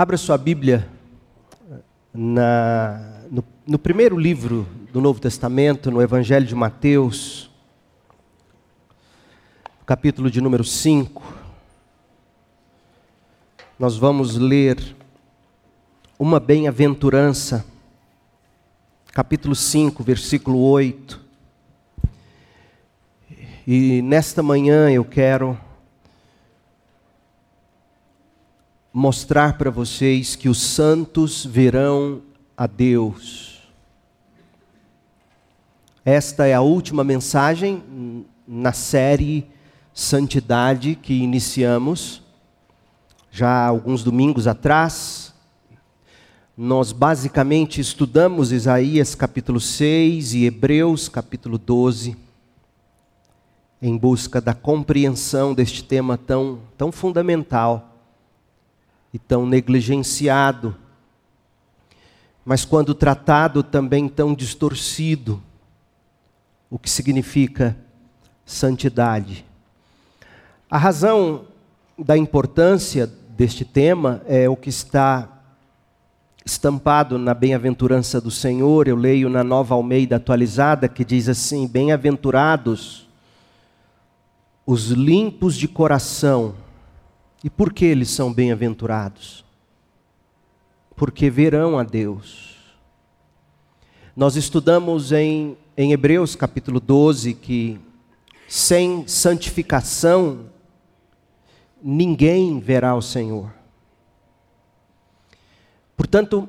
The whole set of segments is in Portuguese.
Abra sua Bíblia na, no, no primeiro livro do Novo Testamento, no Evangelho de Mateus, capítulo de número 5. Nós vamos ler uma bem-aventurança, capítulo 5, versículo 8. E nesta manhã eu quero mostrar para vocês que os santos verão a Deus. Esta é a última mensagem na série Santidade que iniciamos já alguns domingos atrás. Nós basicamente estudamos Isaías capítulo 6 e Hebreus capítulo 12 em busca da compreensão deste tema tão, tão fundamental e tão negligenciado, mas quando tratado também tão distorcido, o que significa santidade. A razão da importância deste tema é o que está estampado na bem-aventurança do Senhor. Eu leio na Nova Almeida atualizada que diz assim: Bem-aventurados os limpos de coração e por que eles são bem-aventurados? Porque verão a Deus. Nós estudamos em, em Hebreus capítulo 12 que sem santificação ninguém verá o Senhor. Portanto,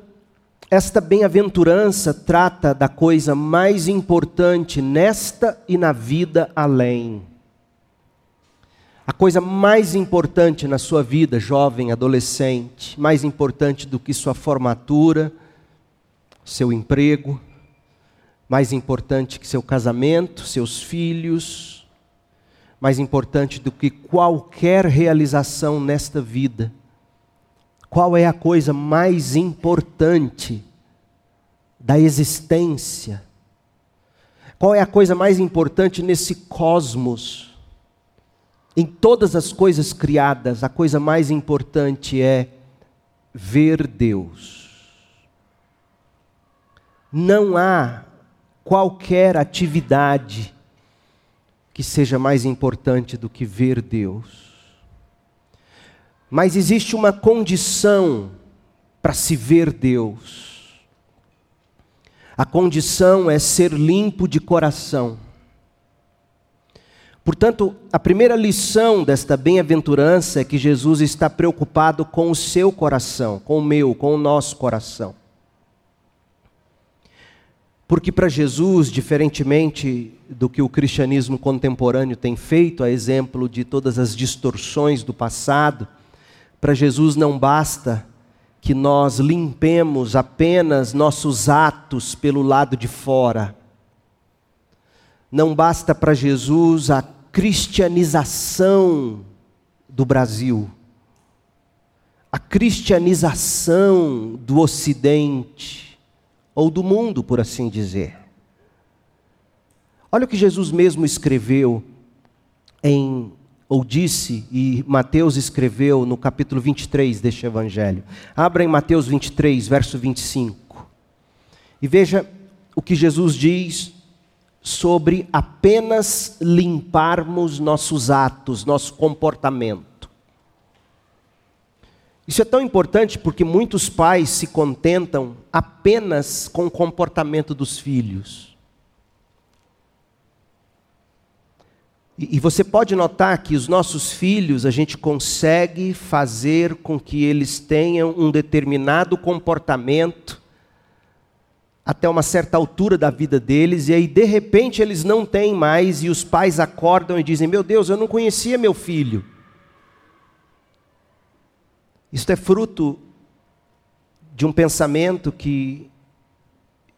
esta bem-aventurança trata da coisa mais importante nesta e na vida além a coisa mais importante na sua vida, jovem, adolescente, mais importante do que sua formatura, seu emprego, mais importante que seu casamento, seus filhos, mais importante do que qualquer realização nesta vida. Qual é a coisa mais importante da existência? Qual é a coisa mais importante nesse cosmos? Em todas as coisas criadas, a coisa mais importante é ver Deus. Não há qualquer atividade que seja mais importante do que ver Deus. Mas existe uma condição para se ver Deus. A condição é ser limpo de coração. Portanto, a primeira lição desta bem-aventurança é que Jesus está preocupado com o seu coração, com o meu, com o nosso coração. Porque para Jesus, diferentemente do que o cristianismo contemporâneo tem feito, a exemplo de todas as distorções do passado, para Jesus não basta que nós limpemos apenas nossos atos pelo lado de fora não basta para Jesus a cristianização do Brasil, a cristianização do Ocidente, ou do mundo, por assim dizer. Olha o que Jesus mesmo escreveu em, ou disse, e Mateus escreveu no capítulo 23 deste evangelho. Abra em Mateus 23, verso 25. E veja o que Jesus diz sobre apenas limparmos nossos atos, nosso comportamento. Isso é tão importante porque muitos pais se contentam apenas com o comportamento dos filhos. E, você pode notar que os nossos filhos, a gente consegue fazer com que eles tenham um determinado comportamento até uma certa altura da vida deles, e aí de repente eles não têm mais, e os pais acordam e dizem: Meu Deus, eu não conhecia meu filho. Isto é fruto de um pensamento que,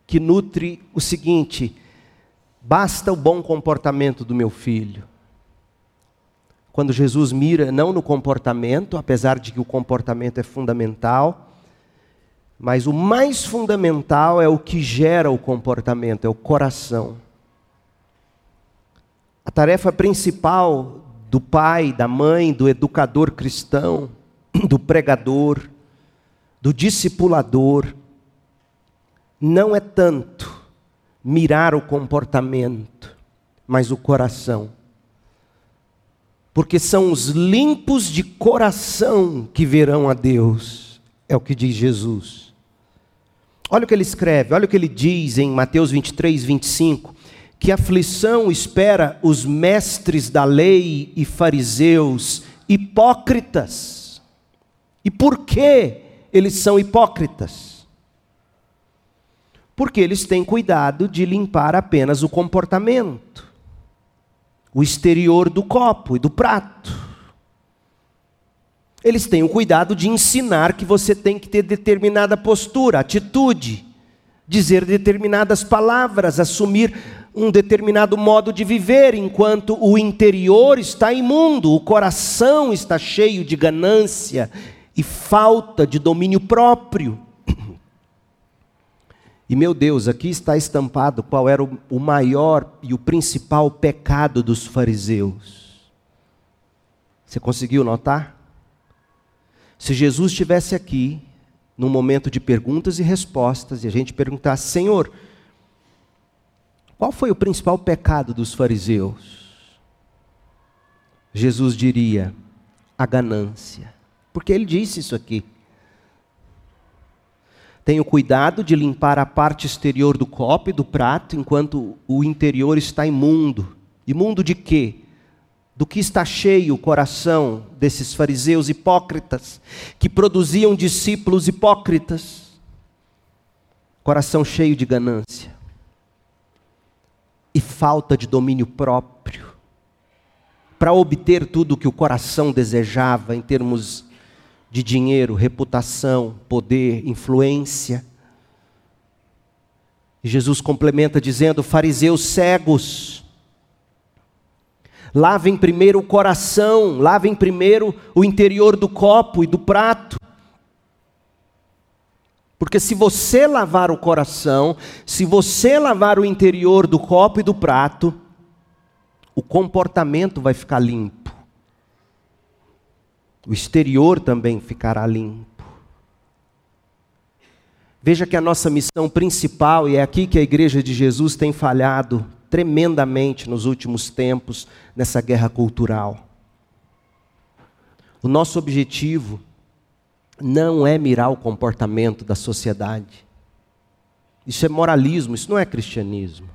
que nutre o seguinte: basta o bom comportamento do meu filho. Quando Jesus mira não no comportamento, apesar de que o comportamento é fundamental, mas o mais fundamental é o que gera o comportamento, é o coração. A tarefa principal do pai, da mãe, do educador cristão, do pregador, do discipulador não é tanto mirar o comportamento, mas o coração. Porque são os limpos de coração que verão a Deus, é o que diz Jesus. Olha o que ele escreve, olha o que ele diz em Mateus 23, 25: que aflição espera os mestres da lei e fariseus hipócritas. E por que eles são hipócritas? Porque eles têm cuidado de limpar apenas o comportamento, o exterior do copo e do prato. Eles têm o cuidado de ensinar que você tem que ter determinada postura, atitude, dizer determinadas palavras, assumir um determinado modo de viver, enquanto o interior está imundo, o coração está cheio de ganância e falta de domínio próprio. E meu Deus, aqui está estampado qual era o maior e o principal pecado dos fariseus. Você conseguiu notar? Se Jesus estivesse aqui, num momento de perguntas e respostas, e a gente perguntasse, Senhor, qual foi o principal pecado dos fariseus? Jesus diria: a ganância. Porque ele disse isso aqui. Tenho cuidado de limpar a parte exterior do copo e do prato, enquanto o interior está imundo. Imundo de quê? Do que está cheio o coração desses fariseus hipócritas, que produziam discípulos hipócritas. Coração cheio de ganância e falta de domínio próprio para obter tudo o que o coração desejava em termos de dinheiro, reputação, poder, influência. E Jesus complementa dizendo: fariseus cegos, lavem primeiro o coração, lavem primeiro o interior do copo e do prato, porque se você lavar o coração, se você lavar o interior do copo e do prato, o comportamento vai ficar limpo. O exterior também ficará limpo. Veja que a nossa missão principal, e é aqui que a Igreja de Jesus tem falhado tremendamente nos últimos tempos, nessa guerra cultural. O nosso objetivo não é mirar o comportamento da sociedade. Isso é moralismo, isso não é cristianismo.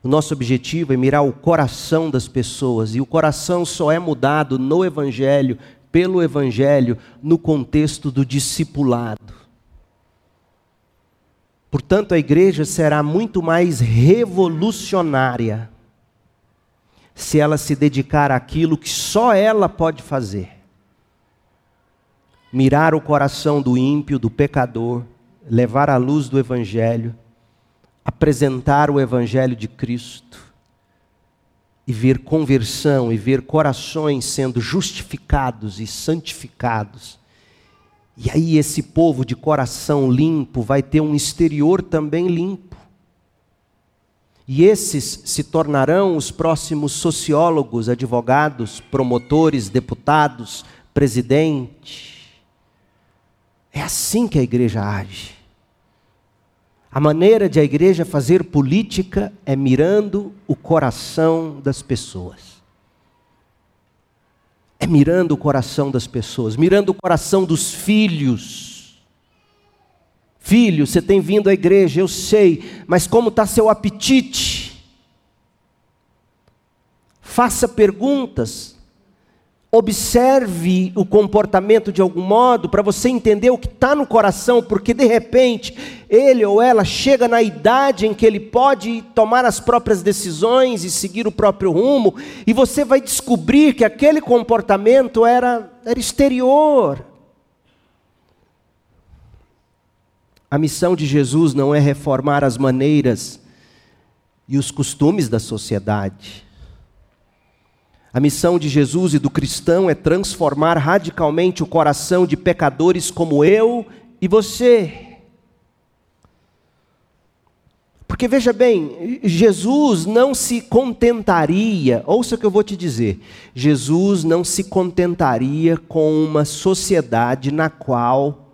O nosso objetivo é mirar o coração das pessoas, e o coração só é mudado no Evangelho, pelo Evangelho, no contexto do discipulado. Portanto, a igreja será muito mais revolucionária se ela se dedicar àquilo que só ela pode fazer mirar o coração do ímpio, do pecador, levar a luz do Evangelho, apresentar o Evangelho de Cristo e ver conversão e ver corações sendo justificados e santificados. E aí esse povo de coração limpo vai ter um exterior também limpo. E esses se tornarão os próximos sociólogos, advogados, promotores, deputados, presidentes é assim que a igreja age. A maneira de a igreja fazer política é mirando o coração das pessoas. É mirando o coração das pessoas, mirando o coração dos filhos. Filho, você tem vindo à igreja, eu sei, mas como está seu apetite? Faça perguntas, Observe o comportamento de algum modo para você entender o que está no coração, porque de repente ele ou ela chega na idade em que ele pode tomar as próprias decisões e seguir o próprio rumo, e você vai descobrir que aquele comportamento era, era exterior. A missão de Jesus não é reformar as maneiras e os costumes da sociedade. A missão de Jesus e do cristão é transformar radicalmente o coração de pecadores como eu e você. Porque veja bem, Jesus não se contentaria, ouça o que eu vou te dizer, Jesus não se contentaria com uma sociedade na qual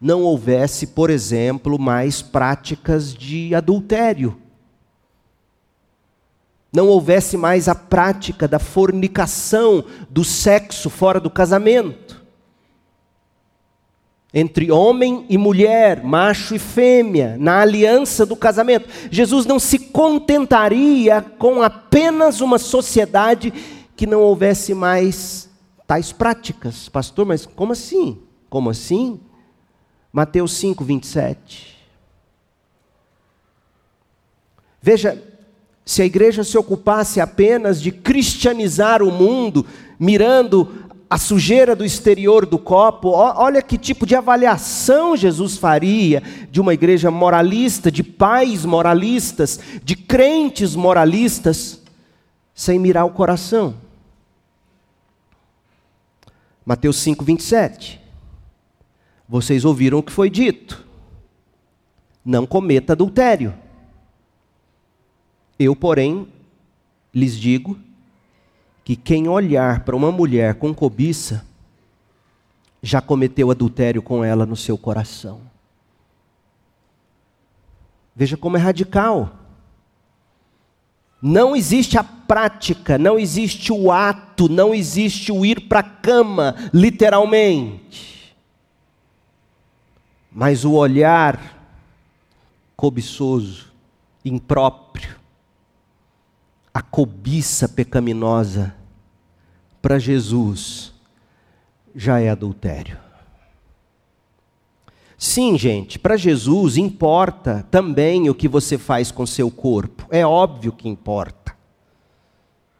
não houvesse, por exemplo, mais práticas de adultério. Não houvesse mais a prática da fornicação, do sexo fora do casamento entre homem e mulher, macho e fêmea, na aliança do casamento. Jesus não se contentaria com apenas uma sociedade que não houvesse mais tais práticas. Pastor, mas como assim? Como assim? Mateus 5, 27. Veja, se a igreja se ocupasse apenas de cristianizar o mundo, mirando a sujeira do exterior do copo, olha que tipo de avaliação Jesus faria de uma igreja moralista, de pais moralistas, de crentes moralistas, sem mirar o coração. Mateus 5, 27. Vocês ouviram o que foi dito: não cometa adultério. Eu, porém, lhes digo que quem olhar para uma mulher com cobiça já cometeu adultério com ela no seu coração. Veja como é radical. Não existe a prática, não existe o ato, não existe o ir para a cama, literalmente. Mas o olhar cobiçoso, impróprio, a cobiça pecaminosa para Jesus já é adultério. Sim, gente, para Jesus importa também o que você faz com seu corpo. É óbvio que importa.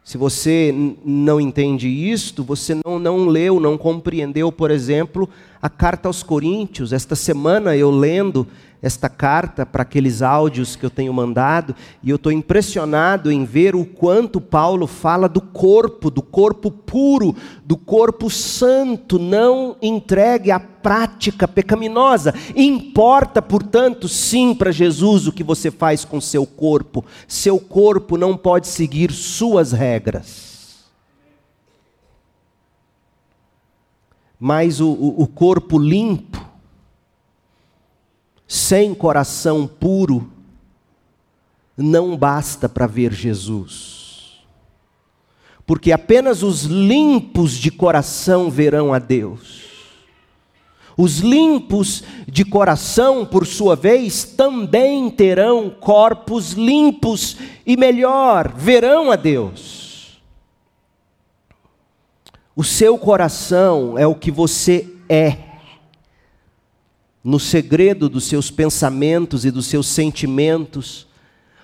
Se você não entende isto, você não, não leu, não compreendeu, por exemplo, a carta aos Coríntios. Esta semana eu lendo esta carta para aqueles áudios que eu tenho mandado, e eu estou impressionado em ver o quanto Paulo fala do corpo, do corpo puro, do corpo santo, não entregue à prática pecaminosa. Importa, portanto, sim para Jesus o que você faz com seu corpo. Seu corpo não pode seguir suas regras. Mas o, o, o corpo limpo, sem coração puro, não basta para ver Jesus. Porque apenas os limpos de coração verão a Deus. Os limpos de coração, por sua vez, também terão corpos limpos e melhor, verão a Deus. O seu coração é o que você é no segredo dos seus pensamentos e dos seus sentimentos,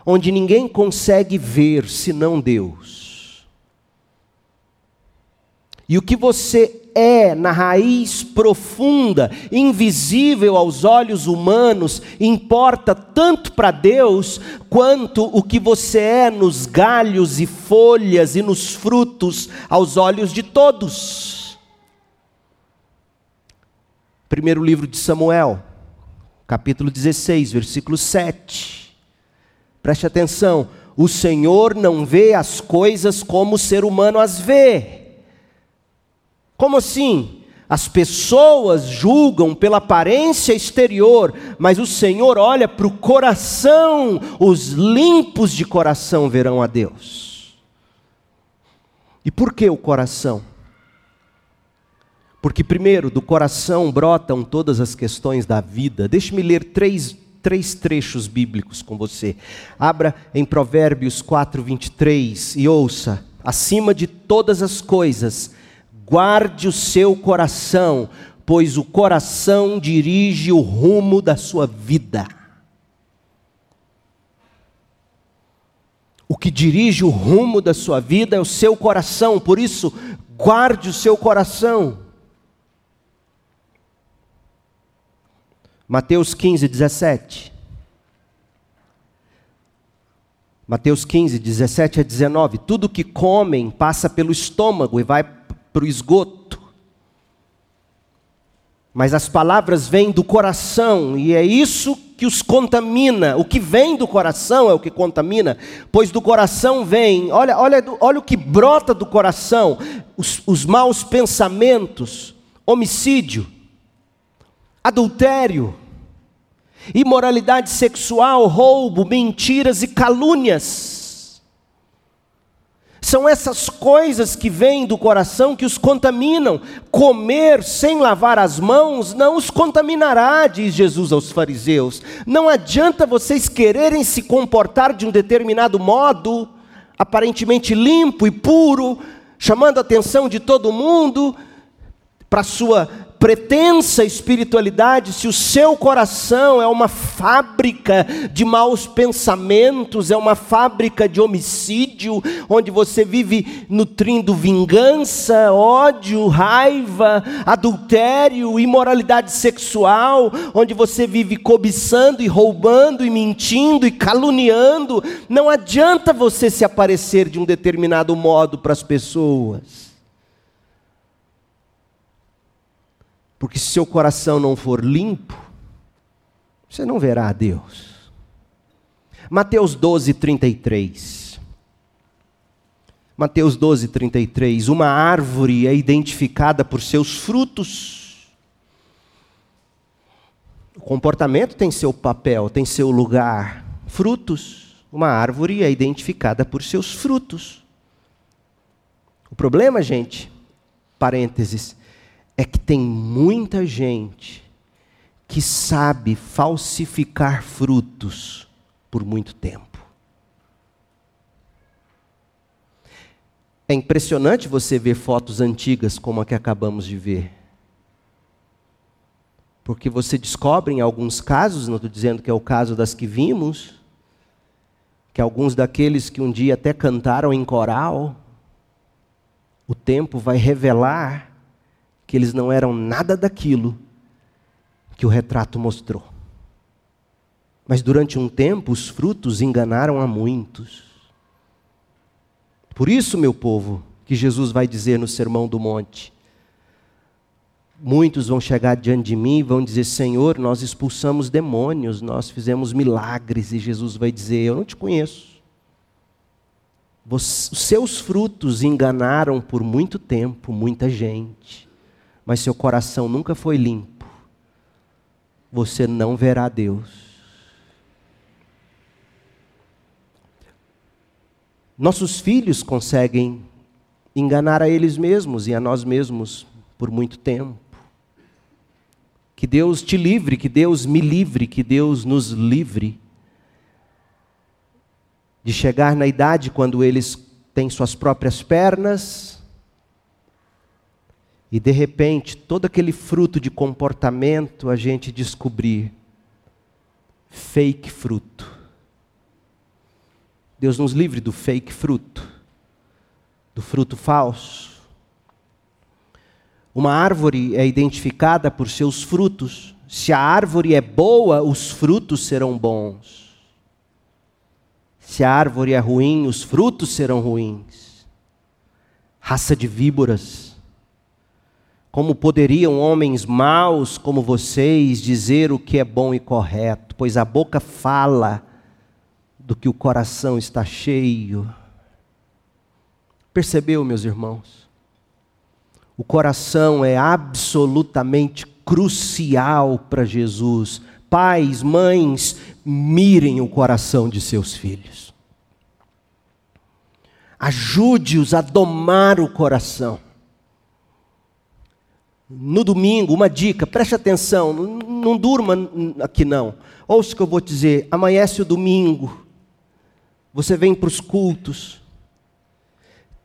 onde ninguém consegue ver senão Deus. E o que você é na raiz profunda, invisível aos olhos humanos, importa tanto para Deus quanto o que você é nos galhos e folhas e nos frutos aos olhos de todos. Primeiro livro de Samuel, capítulo 16, versículo 7. Preste atenção: o Senhor não vê as coisas como o ser humano as vê. Como assim? As pessoas julgam pela aparência exterior, mas o Senhor olha para o coração, os limpos de coração verão a Deus. E por que o coração? Porque, primeiro, do coração brotam todas as questões da vida. Deixe-me ler três, três trechos bíblicos com você. Abra em Provérbios 4, 23 e ouça: acima de todas as coisas, guarde o seu coração, pois o coração dirige o rumo da sua vida. O que dirige o rumo da sua vida é o seu coração, por isso, guarde o seu coração. Mateus 15, 17. Mateus 15, 17 a 19. Tudo que comem passa pelo estômago e vai para o esgoto. Mas as palavras vêm do coração, e é isso que os contamina. O que vem do coração é o que contamina, pois do coração vem, olha, olha, olha o que brota do coração: os, os maus pensamentos, homicídio, adultério, imoralidade sexual, roubo, mentiras e calúnias. São essas coisas que vêm do coração que os contaminam. Comer sem lavar as mãos não os contaminará, diz Jesus aos fariseus. Não adianta vocês quererem se comportar de um determinado modo, aparentemente limpo e puro, chamando a atenção de todo mundo para sua pretensa espiritualidade, se o seu coração é uma fábrica de maus pensamentos, é uma fábrica de homicídio, onde você vive nutrindo vingança, ódio, raiva, adultério, imoralidade sexual, onde você vive cobiçando e roubando e mentindo e caluniando, não adianta você se aparecer de um determinado modo para as pessoas. Porque se seu coração não for limpo, você não verá a Deus. Mateus 12, 33. Mateus 12, 33. Uma árvore é identificada por seus frutos. O comportamento tem seu papel, tem seu lugar. Frutos. Uma árvore é identificada por seus frutos. O problema, gente, parênteses, é que tem muita gente que sabe falsificar frutos por muito tempo. É impressionante você ver fotos antigas como a que acabamos de ver. Porque você descobre em alguns casos, não estou dizendo que é o caso das que vimos, que alguns daqueles que um dia até cantaram em coral, o tempo vai revelar que eles não eram nada daquilo que o retrato mostrou. Mas durante um tempo os frutos enganaram a muitos. Por isso, meu povo, que Jesus vai dizer no Sermão do Monte: Muitos vão chegar diante de mim e vão dizer: Senhor, nós expulsamos demônios, nós fizemos milagres. E Jesus vai dizer: Eu não te conheço. Os seus frutos enganaram por muito tempo muita gente mas seu coração nunca foi limpo, você não verá Deus. Nossos filhos conseguem enganar a eles mesmos e a nós mesmos por muito tempo. Que Deus te livre, que Deus me livre, que Deus nos livre de chegar na idade quando eles têm suas próprias pernas, e de repente, todo aquele fruto de comportamento a gente descobrir fake fruto. Deus nos livre do fake fruto, do fruto falso. Uma árvore é identificada por seus frutos. Se a árvore é boa, os frutos serão bons. Se a árvore é ruim, os frutos serão ruins. Raça de víboras como poderiam homens maus como vocês dizer o que é bom e correto? Pois a boca fala do que o coração está cheio. Percebeu, meus irmãos? O coração é absolutamente crucial para Jesus. Pais, mães, mirem o coração de seus filhos. Ajude-os a domar o coração. No domingo, uma dica, preste atenção, não, durma aqui não. Ouça o que eu vou dizer. Amanhece o domingo, você vem para os cultos.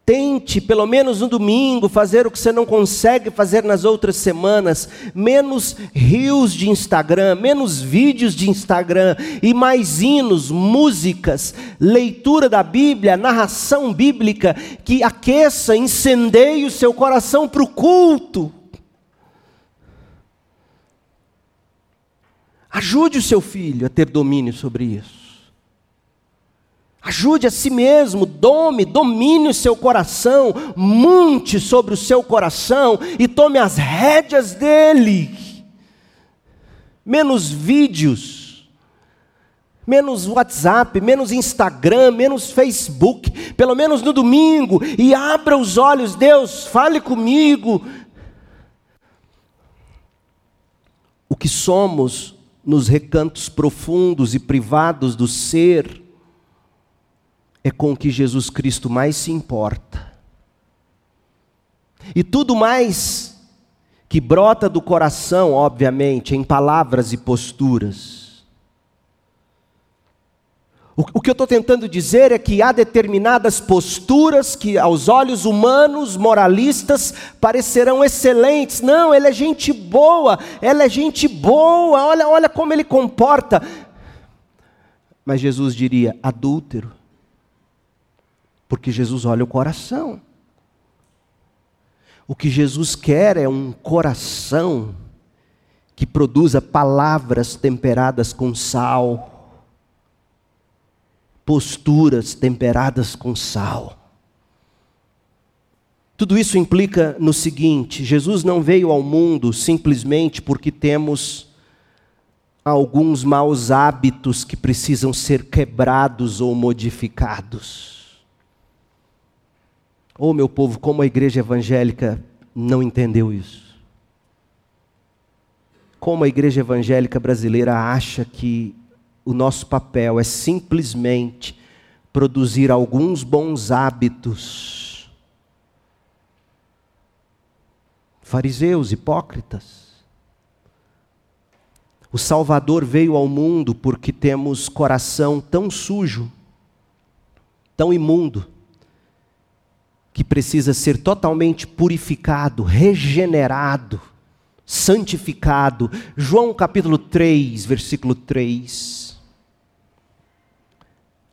Tente, pelo menos no domingo, fazer o que você não consegue fazer nas outras semanas. Menos rios de Instagram, menos vídeos de Instagram e mais hinos, músicas, leitura da Bíblia, narração bíblica que aqueça, incendeie o seu coração para o culto. Ajude o seu filho a ter domínio sobre isso. Ajude a si mesmo, dome, domine o seu coração, monte sobre o seu coração e tome as rédeas dele. Menos vídeos, menos WhatsApp, menos Instagram, menos Facebook, pelo menos no domingo, e abra os olhos, Deus, fale comigo, o que somos nos recantos profundos e privados do ser, é com o que Jesus Cristo mais se importa. E tudo mais que brota do coração, obviamente, em palavras e posturas, o, que eu estou tentando dizer é que há determinadas posturas que, aos olhos humanos, moralistas, parecerão excelentes. Não, ele é gente boa, ela é gente boa, olha, olha como ele comporta. Mas Jesus diria: adúltero, porque Jesus olha o coração. O que Jesus quer é um coração que produza palavras temperadas com sal posturas temperadas com sal. Tudo isso implica no seguinte: Jesus não veio ao mundo simplesmente porque temos alguns maus hábitos que precisam ser quebrados ou modificados. Oh, meu povo, como a igreja evangélica não entendeu isso. Como a igreja evangélica brasileira acha que o nosso papel é simplesmente produzir alguns bons hábitos. Fariseus, hipócritas. O Salvador veio ao mundo porque temos coração tão sujo, tão imundo, que precisa ser totalmente purificado, regenerado, santificado. João capítulo 3, versículo 3.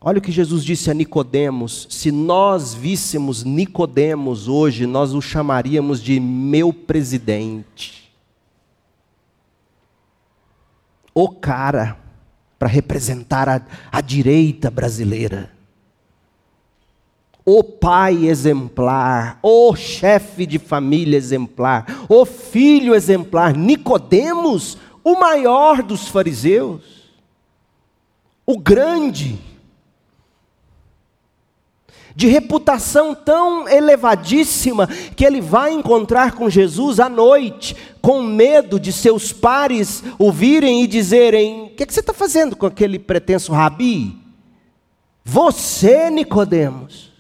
Olha o que Jesus disse a Nicodemos: se nós víssemos Nicodemos hoje, nós o chamaríamos de meu presidente. O cara para representar a, a direita brasileira. O pai exemplar, o chefe de família exemplar, o filho exemplar, Nicodemos, o maior dos fariseus, o grande de reputação tão elevadíssima, que ele vai encontrar com Jesus à noite, com medo de seus pares ouvirem e dizerem: O que, é que você está fazendo com aquele pretenso rabi? Você, Nicodemos.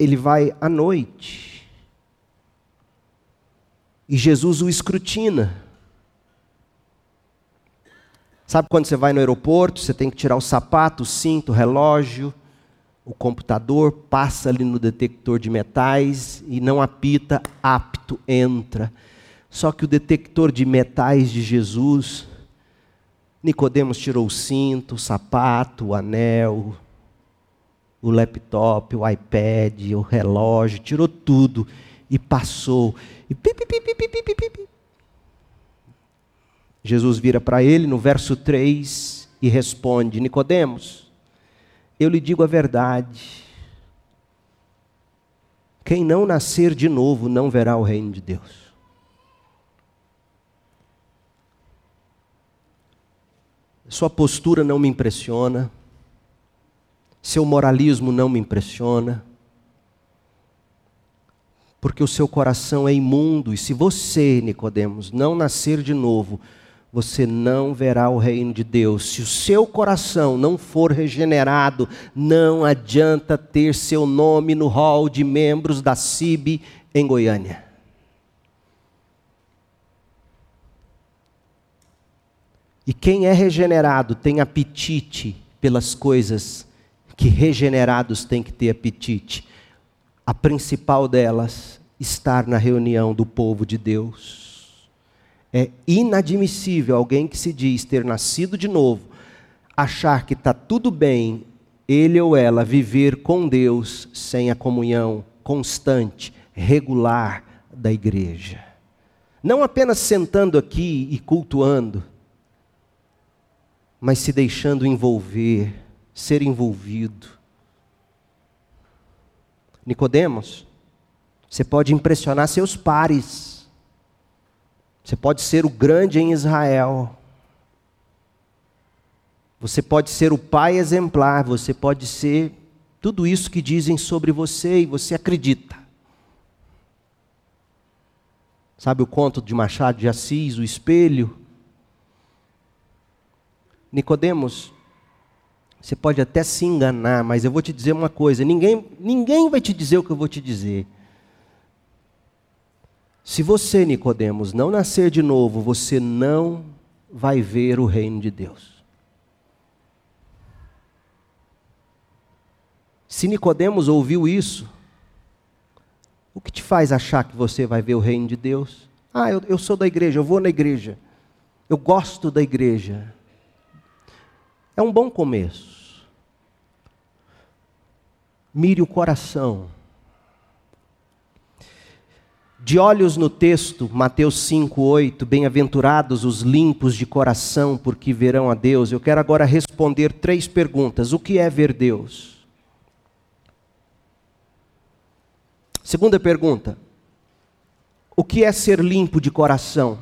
Ele vai à noite. E Jesus o escrutina. Sabe quando você vai no aeroporto, você tem que tirar o sapato, o cinto, o relógio, o computador passa ali no detector de metais e não apita, apto, entra. Só que o detector de metais de Jesus, Nicodemos tirou o cinto, o sapato, o anel, o laptop, o iPad, o relógio, tirou tudo e passou. E pi, pi, pi, Jesus vira para ele no verso 3 e responde: Nicodemos, eu lhe digo a verdade. Quem não nascer de novo não verá o reino de Deus. Sua postura não me impressiona, seu moralismo não me impressiona, porque o seu coração é imundo, e se você, Nicodemos, não nascer de novo, você não verá o reino de Deus. Se o seu coração não for regenerado, não adianta ter seu nome no hall de membros da CIB em Goiânia. E quem é regenerado tem apetite pelas coisas que regenerados têm que ter apetite. A principal delas, estar na reunião do povo de Deus. É inadmissível alguém que se diz ter nascido de novo, achar que está tudo bem, ele ou ela viver com Deus sem a comunhão constante, regular da igreja. Não apenas sentando aqui e cultuando, mas se deixando envolver, ser envolvido. Nicodemos, você pode impressionar seus pares você pode ser o grande em Israel. Você pode ser o pai exemplar, você pode ser tudo isso que dizem sobre você e você acredita. Sabe o conto de Machado de Assis, o espelho? Nicodemos, você pode até se enganar, mas eu vou te dizer uma coisa: ninguém, ninguém vai te dizer o que eu vou te dizer. Se você, Nicodemos, não nascer de novo, você não vai ver o reino de Deus. Se Nicodemos ouviu isso, o que te faz achar que você vai ver o reino de Deus? Ah, eu, eu sou da igreja, eu vou na igreja. Eu gosto da igreja. É um bom começo. Mire o coração. De olhos no texto, Mateus 5, 8, bem-aventurados os limpos de coração, porque verão a Deus. Eu quero agora responder três perguntas. O que é ver Deus? Segunda pergunta: o que é ser limpo de coração?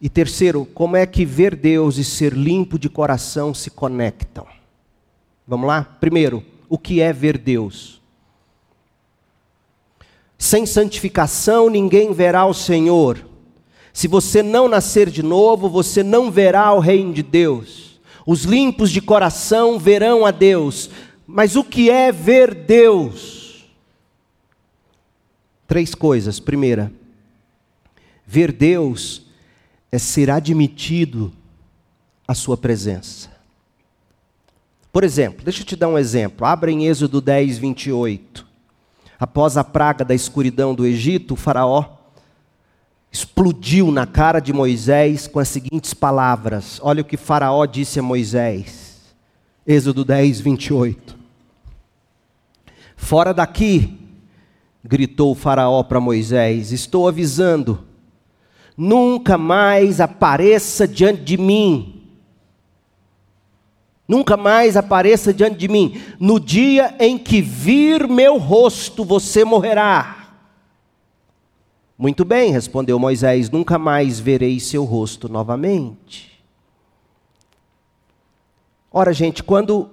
E terceiro, como é que ver Deus e ser limpo de coração se conectam? Vamos lá? Primeiro, o que é ver Deus? Sem santificação ninguém verá o Senhor. Se você não nascer de novo, você não verá o reino de Deus. Os limpos de coração verão a Deus. Mas o que é ver Deus? Três coisas. Primeira, ver Deus é ser admitido à Sua presença. Por exemplo, deixa eu te dar um exemplo. Abra em Êxodo 10, 28. Após a praga da escuridão do Egito, o Faraó explodiu na cara de Moisés com as seguintes palavras. Olha o que Faraó disse a Moisés. Êxodo 10, 28. Fora daqui, gritou o Faraó para Moisés: Estou avisando, nunca mais apareça diante de mim. Nunca mais apareça diante de mim. No dia em que vir meu rosto, você morrerá. Muito bem, respondeu Moisés: Nunca mais verei seu rosto novamente. Ora, gente, quando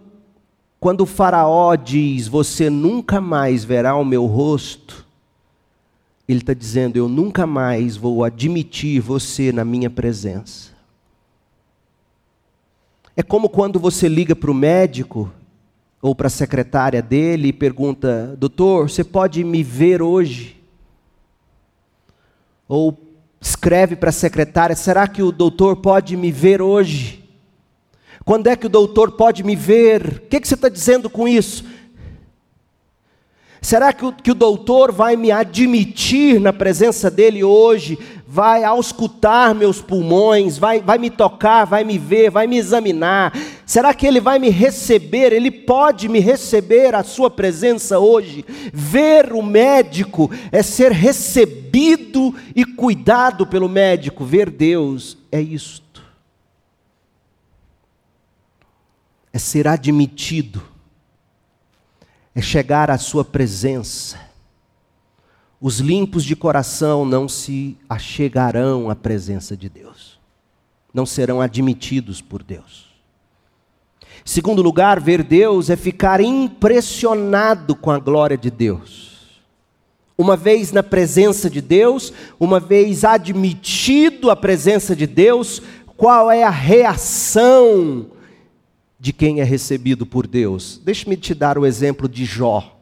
quando o Faraó diz: Você nunca mais verá o meu rosto, ele está dizendo: Eu nunca mais vou admitir você na minha presença. É como quando você liga para o médico ou para a secretária dele e pergunta: Doutor, você pode me ver hoje? Ou escreve para a secretária: Será que o doutor pode me ver hoje? Quando é que o doutor pode me ver? O que, que você está dizendo com isso? Será que o, que o doutor vai me admitir na presença dele hoje? Vai auscultar meus pulmões? Vai, vai me tocar? Vai me ver? Vai me examinar? Será que ele vai me receber? Ele pode me receber a sua presença hoje? Ver o médico é ser recebido e cuidado pelo médico. Ver Deus é isso. é ser admitido, é chegar à Sua presença. Os limpos de coração não se achegarão à presença de Deus, não serão admitidos por Deus. Segundo lugar, ver Deus é ficar impressionado com a glória de Deus. Uma vez na presença de Deus, uma vez admitido a presença de Deus, qual é a reação de quem é recebido por Deus. Deixe-me te dar o exemplo de Jó.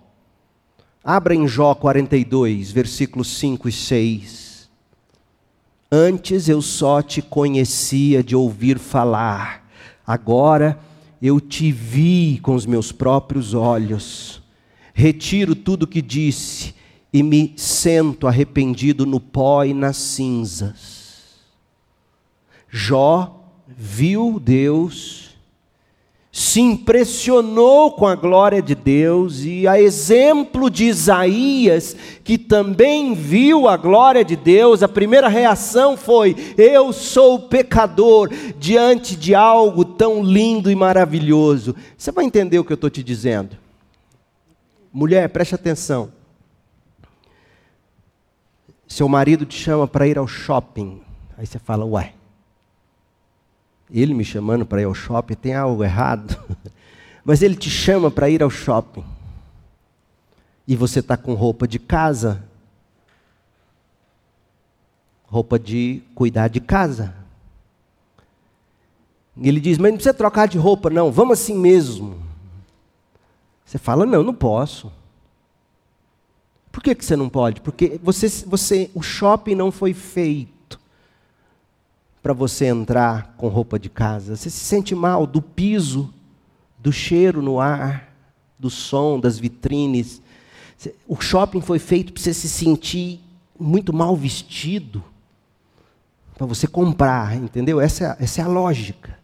Abra em Jó 42, versículos 5 e 6. Antes eu só te conhecia de ouvir falar, agora eu te vi com os meus próprios olhos. Retiro tudo que disse e me sento arrependido no pó e nas cinzas. Jó viu Deus se impressionou com a glória de Deus, e a exemplo de Isaías, que também viu a glória de Deus, a primeira reação foi: Eu sou pecador diante de algo tão lindo e maravilhoso. Você vai entender o que eu estou te dizendo. Mulher, preste atenção. Seu marido te chama para ir ao shopping. Aí você fala, uai, ele me chamando para ir ao shopping, tem algo errado. Mas ele te chama para ir ao shopping. E você está com roupa de casa, roupa de cuidar de casa. E ele diz: Mas não precisa trocar de roupa, não, vamos assim mesmo. Você fala: Não, não posso. Por que, que você não pode? Porque você, você, o shopping não foi feito para você entrar com roupa de casa. Você se sente mal do piso, do cheiro no ar, do som, das vitrines. O shopping foi feito para você se sentir muito mal vestido, para você comprar, entendeu? Essa é, essa é a lógica.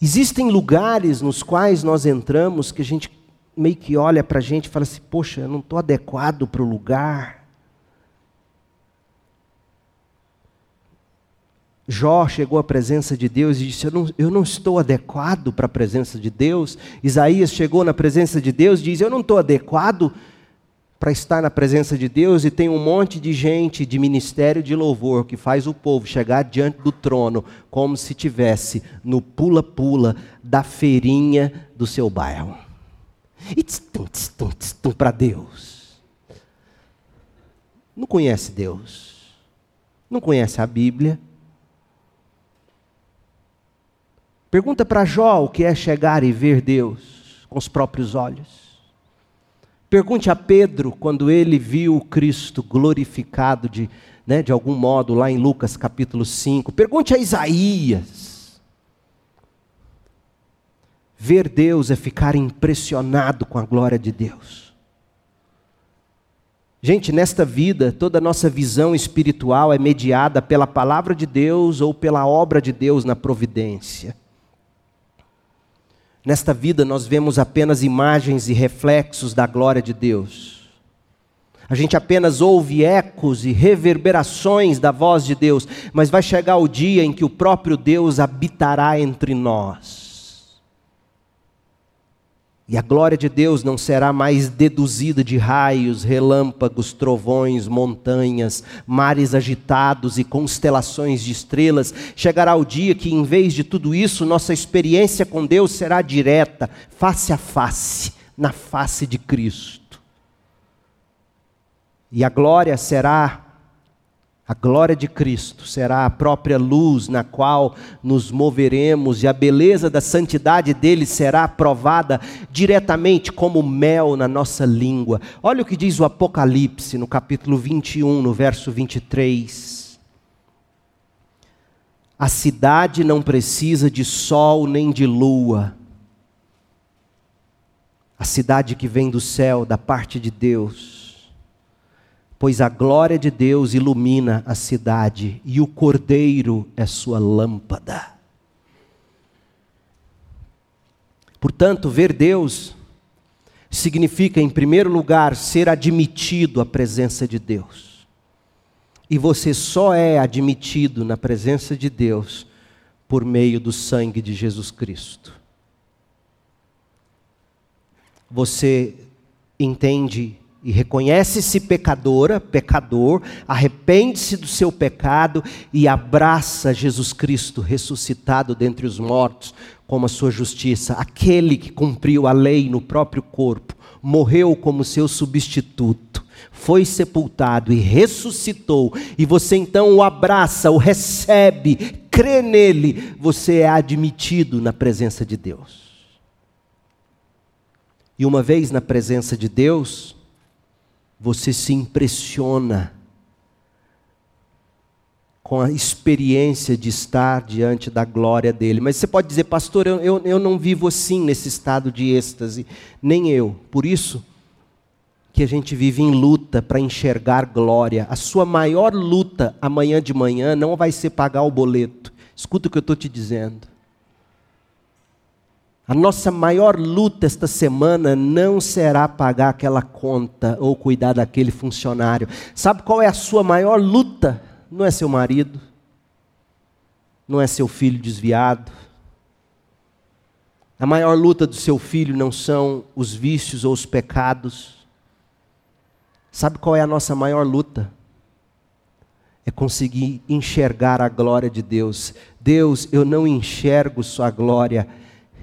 Existem lugares nos quais nós entramos que a gente meio que olha para a gente e fala assim: Poxa, eu não estou adequado para o lugar. Jó chegou à presença de Deus e disse: eu não, eu não estou adequado para a presença de Deus. Isaías chegou na presença de Deus e diz: Eu não estou adequado para estar na presença de Deus. E tem um monte de gente de ministério de louvor que faz o povo chegar diante do trono como se tivesse no pula-pula da feirinha do seu bairro. E para Deus. Não conhece Deus. Não conhece a Bíblia. Pergunta para Jó o que é chegar e ver Deus com os próprios olhos. Pergunte a Pedro quando ele viu Cristo glorificado de, né, de algum modo lá em Lucas capítulo 5. Pergunte a Isaías Ver Deus é ficar impressionado com a glória de Deus. Gente, nesta vida, toda a nossa visão espiritual é mediada pela palavra de Deus ou pela obra de Deus na providência. Nesta vida, nós vemos apenas imagens e reflexos da glória de Deus. A gente apenas ouve ecos e reverberações da voz de Deus, mas vai chegar o dia em que o próprio Deus habitará entre nós. E a glória de Deus não será mais deduzida de raios, relâmpagos, trovões, montanhas, mares agitados e constelações de estrelas. Chegará o dia que, em vez de tudo isso, nossa experiência com Deus será direta, face a face, na face de Cristo. E a glória será a glória de Cristo será a própria luz na qual nos moveremos, e a beleza da santidade dele será provada diretamente como mel na nossa língua. Olha o que diz o Apocalipse no capítulo 21, no verso 23. A cidade não precisa de sol nem de lua. A cidade que vem do céu, da parte de Deus pois a glória de Deus ilumina a cidade e o cordeiro é sua lâmpada. Portanto, ver Deus significa, em primeiro lugar, ser admitido à presença de Deus. E você só é admitido na presença de Deus por meio do sangue de Jesus Cristo. Você entende e reconhece-se pecadora, pecador, arrepende-se do seu pecado e abraça Jesus Cristo ressuscitado dentre os mortos como a sua justiça, aquele que cumpriu a lei no próprio corpo, morreu como seu substituto, foi sepultado e ressuscitou, e você então o abraça, o recebe, crê nele, você é admitido na presença de Deus. E uma vez na presença de Deus, você se impressiona com a experiência de estar diante da glória dele. Mas você pode dizer, pastor, eu, eu, eu não vivo assim nesse estado de êxtase, nem eu. Por isso que a gente vive em luta para enxergar glória. A sua maior luta amanhã de manhã não vai ser pagar o boleto. Escuta o que eu estou te dizendo. A nossa maior luta esta semana não será pagar aquela conta ou cuidar daquele funcionário. Sabe qual é a sua maior luta? Não é seu marido, não é seu filho desviado. A maior luta do seu filho não são os vícios ou os pecados. Sabe qual é a nossa maior luta? É conseguir enxergar a glória de Deus. Deus, eu não enxergo Sua glória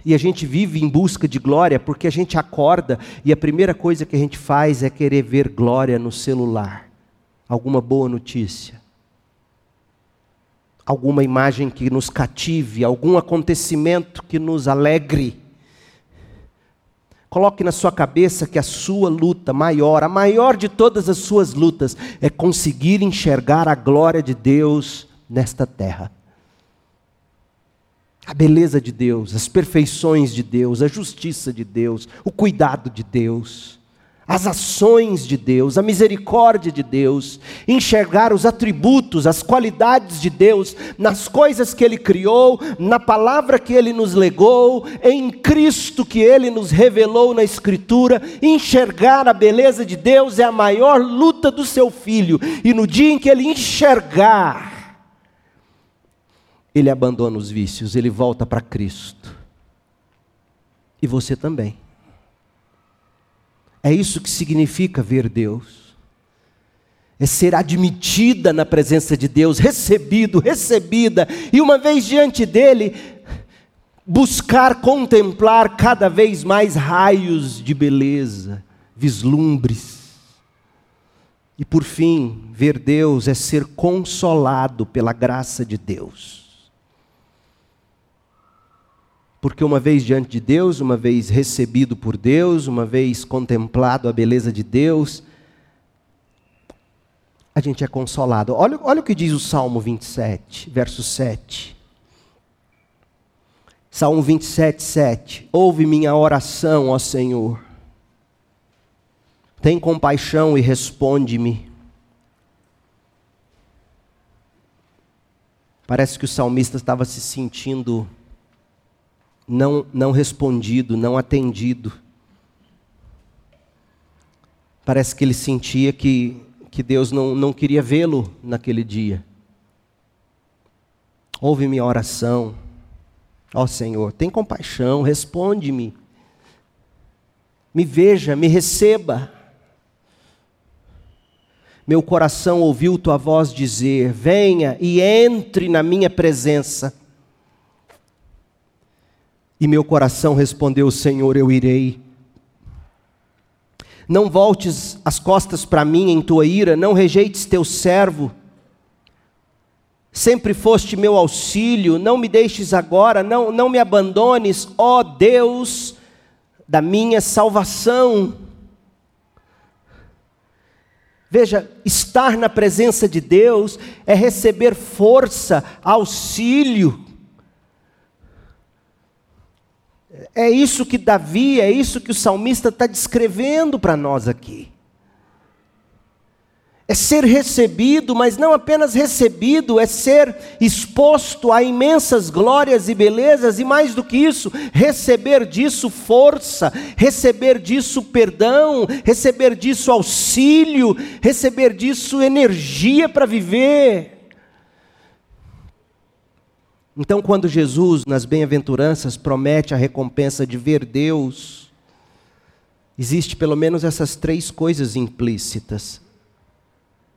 e a gente vive em busca de glória porque a gente acorda e a primeira coisa que a gente faz é querer ver glória no celular. alguma boa notícia, alguma imagem que nos cative, algum acontecimento que nos alegre. Coloque na sua cabeça que a sua luta maior, a maior de todas as suas lutas, é conseguir enxergar a glória de Deus nesta terra. A beleza de Deus, as perfeições de Deus, a justiça de Deus, o cuidado de Deus as ações de Deus, a misericórdia de Deus, enxergar os atributos, as qualidades de Deus nas coisas que Ele criou, na palavra que Ele nos legou, em Cristo que Ele nos revelou na Escritura. Enxergar a beleza de Deus é a maior luta do seu filho, e no dia em que ele enxergar, ele abandona os vícios, ele volta para Cristo. E você também. É isso que significa ver Deus. É ser admitida na presença de Deus, recebido, recebida, e uma vez diante dele, buscar contemplar cada vez mais raios de beleza, vislumbres. E por fim, ver Deus é ser consolado pela graça de Deus. Porque uma vez diante de Deus, uma vez recebido por Deus, uma vez contemplado a beleza de Deus, a gente é consolado. Olha, olha o que diz o Salmo 27, verso 7. Salmo 27, 7. Ouve minha oração, ó Senhor. Tem compaixão e responde-me. Parece que o salmista estava se sentindo não, não respondido, não atendido. Parece que ele sentia que, que Deus não, não queria vê-lo naquele dia. Ouve minha oração. Ó Senhor, tem compaixão, responde-me. Me veja, me receba. Meu coração ouviu tua voz dizer: Venha e entre na minha presença. E meu coração respondeu: Senhor, eu irei. Não voltes as costas para mim em tua ira, não rejeites teu servo. Sempre foste meu auxílio, não me deixes agora, não, não me abandones, ó Deus da minha salvação. Veja, estar na presença de Deus é receber força, auxílio, É isso que Davi, é isso que o salmista está descrevendo para nós aqui. É ser recebido, mas não apenas recebido, é ser exposto a imensas glórias e belezas, e mais do que isso, receber disso força, receber disso perdão, receber disso auxílio, receber disso energia para viver. Então, quando Jesus, nas bem-aventuranças, promete a recompensa de ver Deus, existe pelo menos essas três coisas implícitas: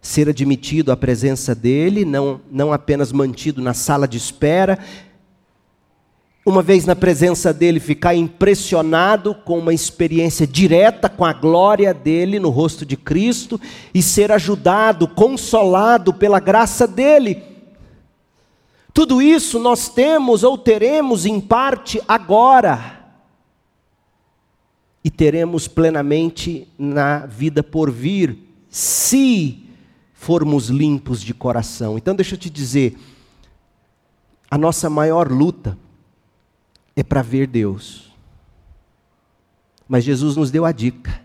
ser admitido à presença dEle, não, não apenas mantido na sala de espera, uma vez na presença dele, ficar impressionado com uma experiência direta com a glória dele no rosto de Cristo e ser ajudado, consolado pela graça dele tudo isso nós temos ou teremos em parte agora. E teremos plenamente na vida por vir, se formos limpos de coração. Então, deixa eu te dizer: a nossa maior luta é para ver Deus. Mas Jesus nos deu a dica.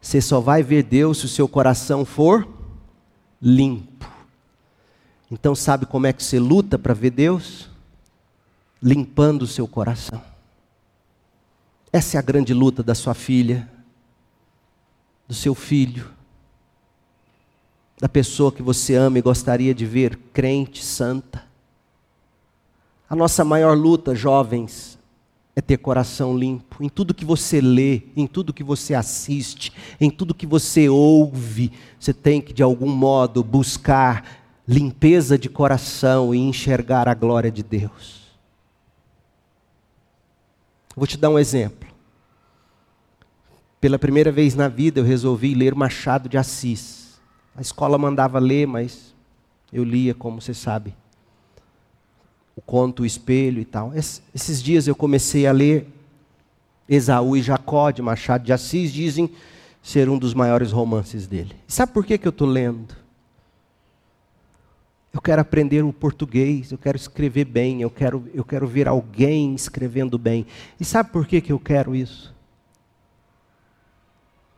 Você só vai ver Deus se o seu coração for limpo. Então, sabe como é que você luta para ver Deus? Limpando o seu coração. Essa é a grande luta da sua filha, do seu filho, da pessoa que você ama e gostaria de ver crente, santa. A nossa maior luta, jovens, é ter coração limpo. Em tudo que você lê, em tudo que você assiste, em tudo que você ouve, você tem que, de algum modo, buscar limpeza de coração e enxergar a glória de Deus. Vou te dar um exemplo. Pela primeira vez na vida eu resolvi ler Machado de Assis. A escola mandava ler, mas eu lia, como você sabe, o conto, o espelho e tal. esses dias eu comecei a ler Esaú e Jacó, de Machado de Assis, dizem ser um dos maiores romances dele. sabe por que, que eu estou lendo? Eu quero aprender o português, eu quero escrever bem, eu quero, eu quero ver alguém escrevendo bem. E sabe por que, que eu quero isso?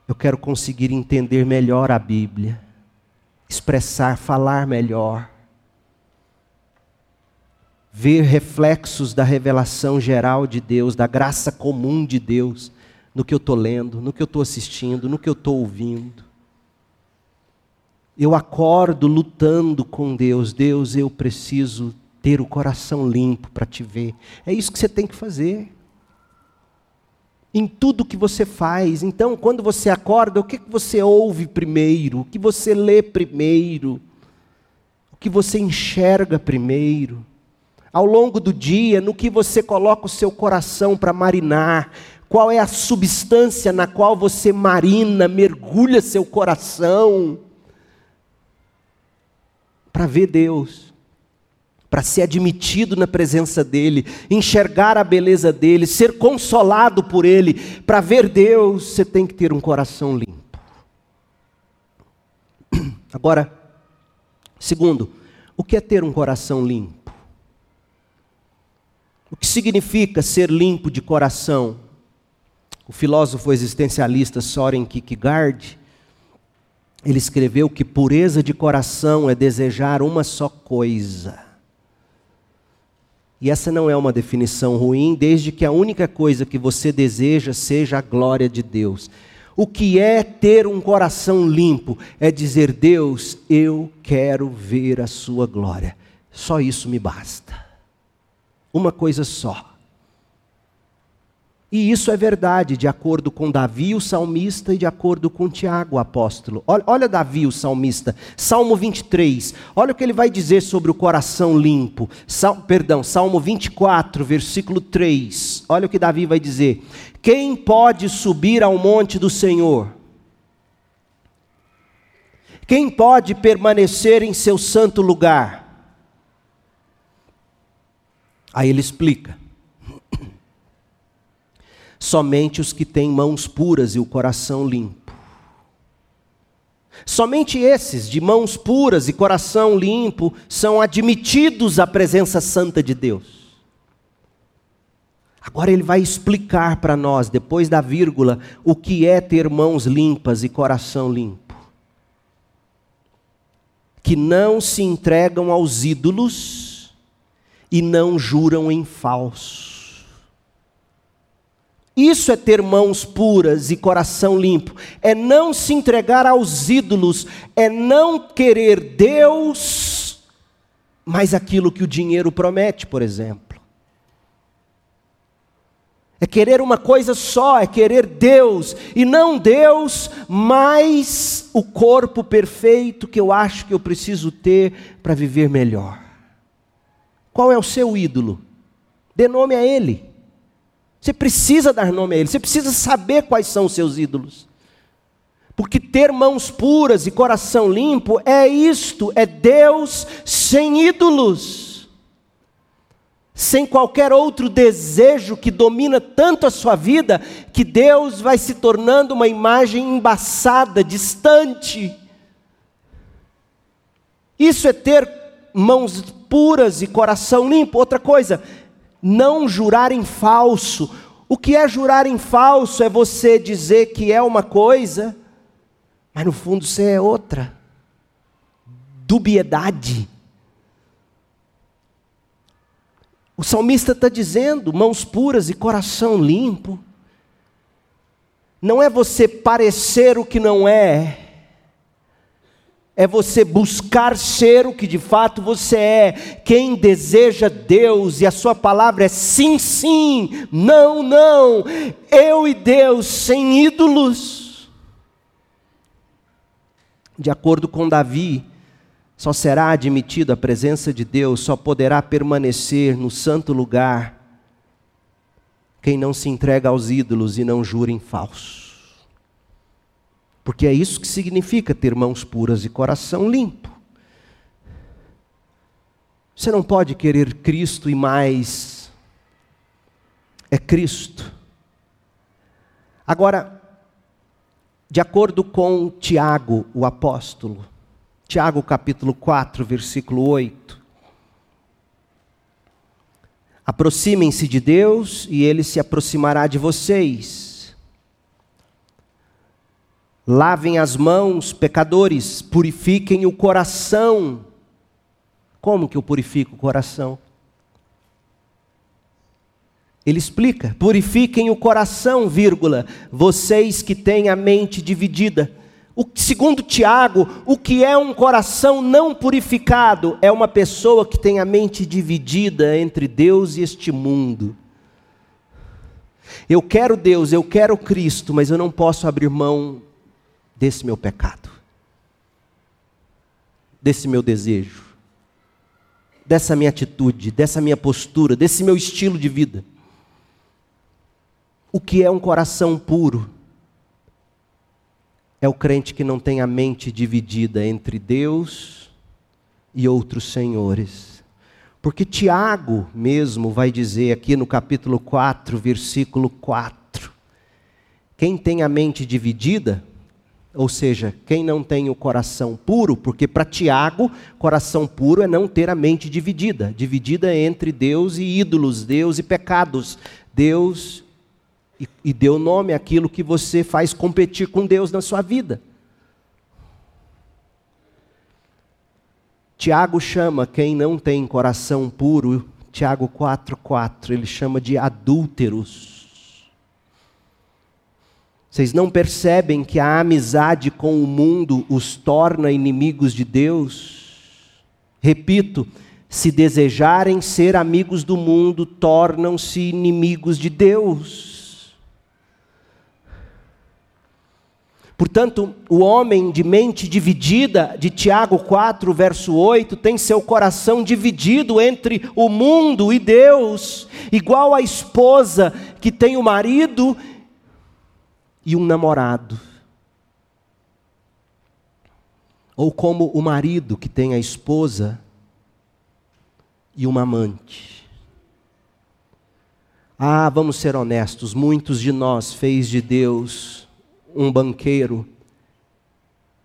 Eu quero conseguir entender melhor a Bíblia, expressar, falar melhor, ver reflexos da revelação geral de Deus, da graça comum de Deus, no que eu estou lendo, no que eu estou assistindo, no que eu estou ouvindo. Eu acordo lutando com Deus. Deus, eu preciso ter o coração limpo para te ver. É isso que você tem que fazer. Em tudo que você faz. Então, quando você acorda, o que, você ouve primeiro? O que você lê primeiro? O que você enxerga primeiro? Ao longo do dia, no que você coloca o seu coração para marinar? Qual é a substância na qual você marina, mergulha seu coração? Para ver Deus, para ser admitido na presença dEle, enxergar a beleza dEle, ser consolado por Ele, para ver Deus, você tem que ter um coração limpo. Agora, segundo, o que é ter um coração limpo? O que significa ser limpo de coração? O filósofo existencialista Soren Kierkegaard ele escreveu que pureza de coração é desejar uma só coisa. E essa não é uma definição ruim, desde que a única coisa que você deseja seja a glória de Deus. O que é ter um coração limpo? É dizer, Deus, eu quero ver a Sua glória. Só isso me basta. Uma coisa só. E isso é verdade, de acordo com Davi, o salmista, e de acordo com Tiago, o apóstolo. Olha, olha, Davi, o salmista, Salmo 23. Olha o que ele vai dizer sobre o coração limpo. Sal, perdão, Salmo 24, versículo 3. Olha o que Davi vai dizer: Quem pode subir ao monte do Senhor? Quem pode permanecer em seu santo lugar? Aí ele explica somente os que têm mãos puras e o coração limpo. Somente esses, de mãos puras e coração limpo, são admitidos à presença santa de Deus. Agora ele vai explicar para nós, depois da vírgula, o que é ter mãos limpas e coração limpo. Que não se entregam aos ídolos e não juram em falso isso é ter mãos puras e coração limpo. É não se entregar aos ídolos. É não querer Deus, mas aquilo que o dinheiro promete, por exemplo. É querer uma coisa só, é querer Deus, e não Deus, mas o corpo perfeito que eu acho que eu preciso ter para viver melhor. Qual é o seu ídolo? Dê nome a ele. Você precisa dar nome a ele, você precisa saber quais são os seus ídolos. Porque ter mãos puras e coração limpo é isto, é Deus sem ídolos. Sem qualquer outro desejo que domina tanto a sua vida, que Deus vai se tornando uma imagem embaçada, distante. Isso é ter mãos puras e coração limpo. Outra coisa, não jurar em falso. O que é jurar em falso? É você dizer que é uma coisa, mas no fundo você é outra. Dubiedade. O salmista está dizendo, mãos puras e coração limpo. Não é você parecer o que não é, é você buscar ser o que de fato você é. Quem deseja Deus e a sua palavra é sim, sim, não, não. Eu e Deus sem ídolos. De acordo com Davi, só será admitido a presença de Deus, só poderá permanecer no santo lugar quem não se entrega aos ídolos e não jura em falso. Porque é isso que significa ter mãos puras e coração limpo. Você não pode querer Cristo e mais é Cristo. Agora, de acordo com Tiago, o apóstolo, Tiago capítulo 4, versículo 8. Aproximem-se de Deus e ele se aproximará de vocês. Lavem as mãos, pecadores, purifiquem o coração. Como que eu purifico o coração? Ele explica: purifiquem o coração, vírgula, vocês que têm a mente dividida. O, segundo Tiago, o que é um coração não purificado? É uma pessoa que tem a mente dividida entre Deus e este mundo. Eu quero Deus, eu quero Cristo, mas eu não posso abrir mão desse meu pecado, desse meu desejo, dessa minha atitude, dessa minha postura, desse meu estilo de vida. O que é um coração puro? é o crente que não tem a mente dividida entre Deus e outros senhores. Porque Tiago mesmo vai dizer aqui no capítulo 4, versículo 4: quem tem a mente dividida, ou seja, quem não tem o coração puro, porque para Tiago, coração puro é não ter a mente dividida dividida entre Deus e ídolos, Deus e pecados, Deus e, e deu nome àquilo que você faz competir com Deus na sua vida. Tiago chama quem não tem coração puro, Tiago 4,4, ele chama de adúlteros. Vocês não percebem que a amizade com o mundo os torna inimigos de Deus? Repito, se desejarem ser amigos do mundo, tornam-se inimigos de Deus. Portanto, o homem de mente dividida, de Tiago 4, verso 8, tem seu coração dividido entre o mundo e Deus, igual a esposa que tem o marido e um namorado. Ou como o marido que tem a esposa e uma amante. Ah, vamos ser honestos, muitos de nós fez de Deus um banqueiro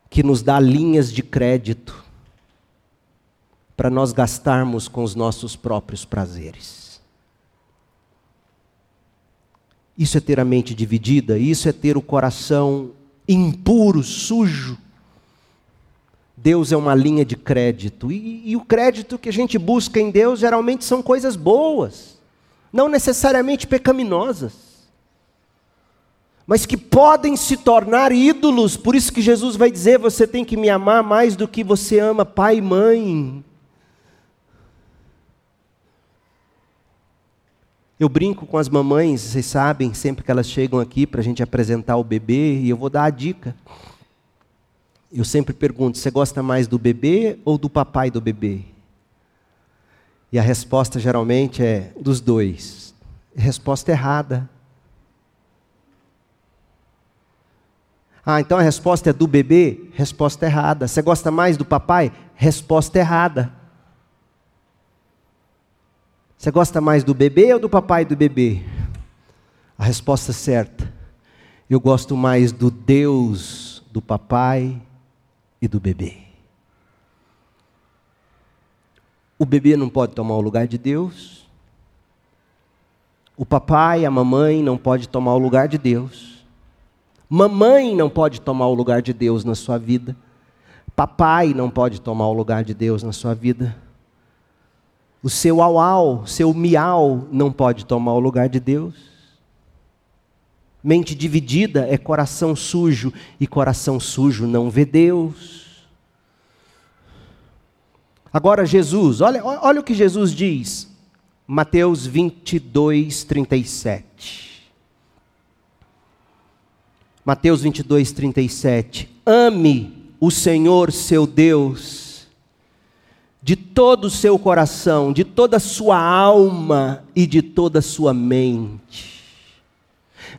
que nos dá linhas de crédito para nós gastarmos com os nossos próprios prazeres. Isso é ter a mente dividida, isso é ter o coração impuro, sujo. Deus é uma linha de crédito, e, e o crédito que a gente busca em Deus geralmente são coisas boas, não necessariamente pecaminosas mas que podem se tornar ídolos. Por isso que Jesus vai dizer: você tem que me amar mais do que você ama pai e mãe. Eu brinco com as mamães, vocês sabem, sempre que elas chegam aqui para a gente apresentar o bebê, e eu vou dar a dica. Eu sempre pergunto: você gosta mais do bebê ou do papai do bebê? E a resposta geralmente é dos dois. Resposta errada. Ah, então a resposta é do bebê? Resposta errada. Você gosta mais do papai? Resposta errada. Você gosta mais do bebê ou do papai do bebê? A resposta certa. Eu gosto mais do Deus do papai e do bebê. O bebê não pode tomar o lugar de Deus. O papai, a mamãe não pode tomar o lugar de Deus. Mamãe não pode tomar o lugar de Deus na sua vida. Papai não pode tomar o lugar de Deus na sua vida. O seu au-au, seu miau não pode tomar o lugar de Deus. Mente dividida é coração sujo, e coração sujo não vê Deus. Agora, Jesus, olha, olha o que Jesus diz, Mateus 22, 37. Mateus 22, 37. Ame o Senhor seu Deus de todo o seu coração, de toda a sua alma e de toda a sua mente.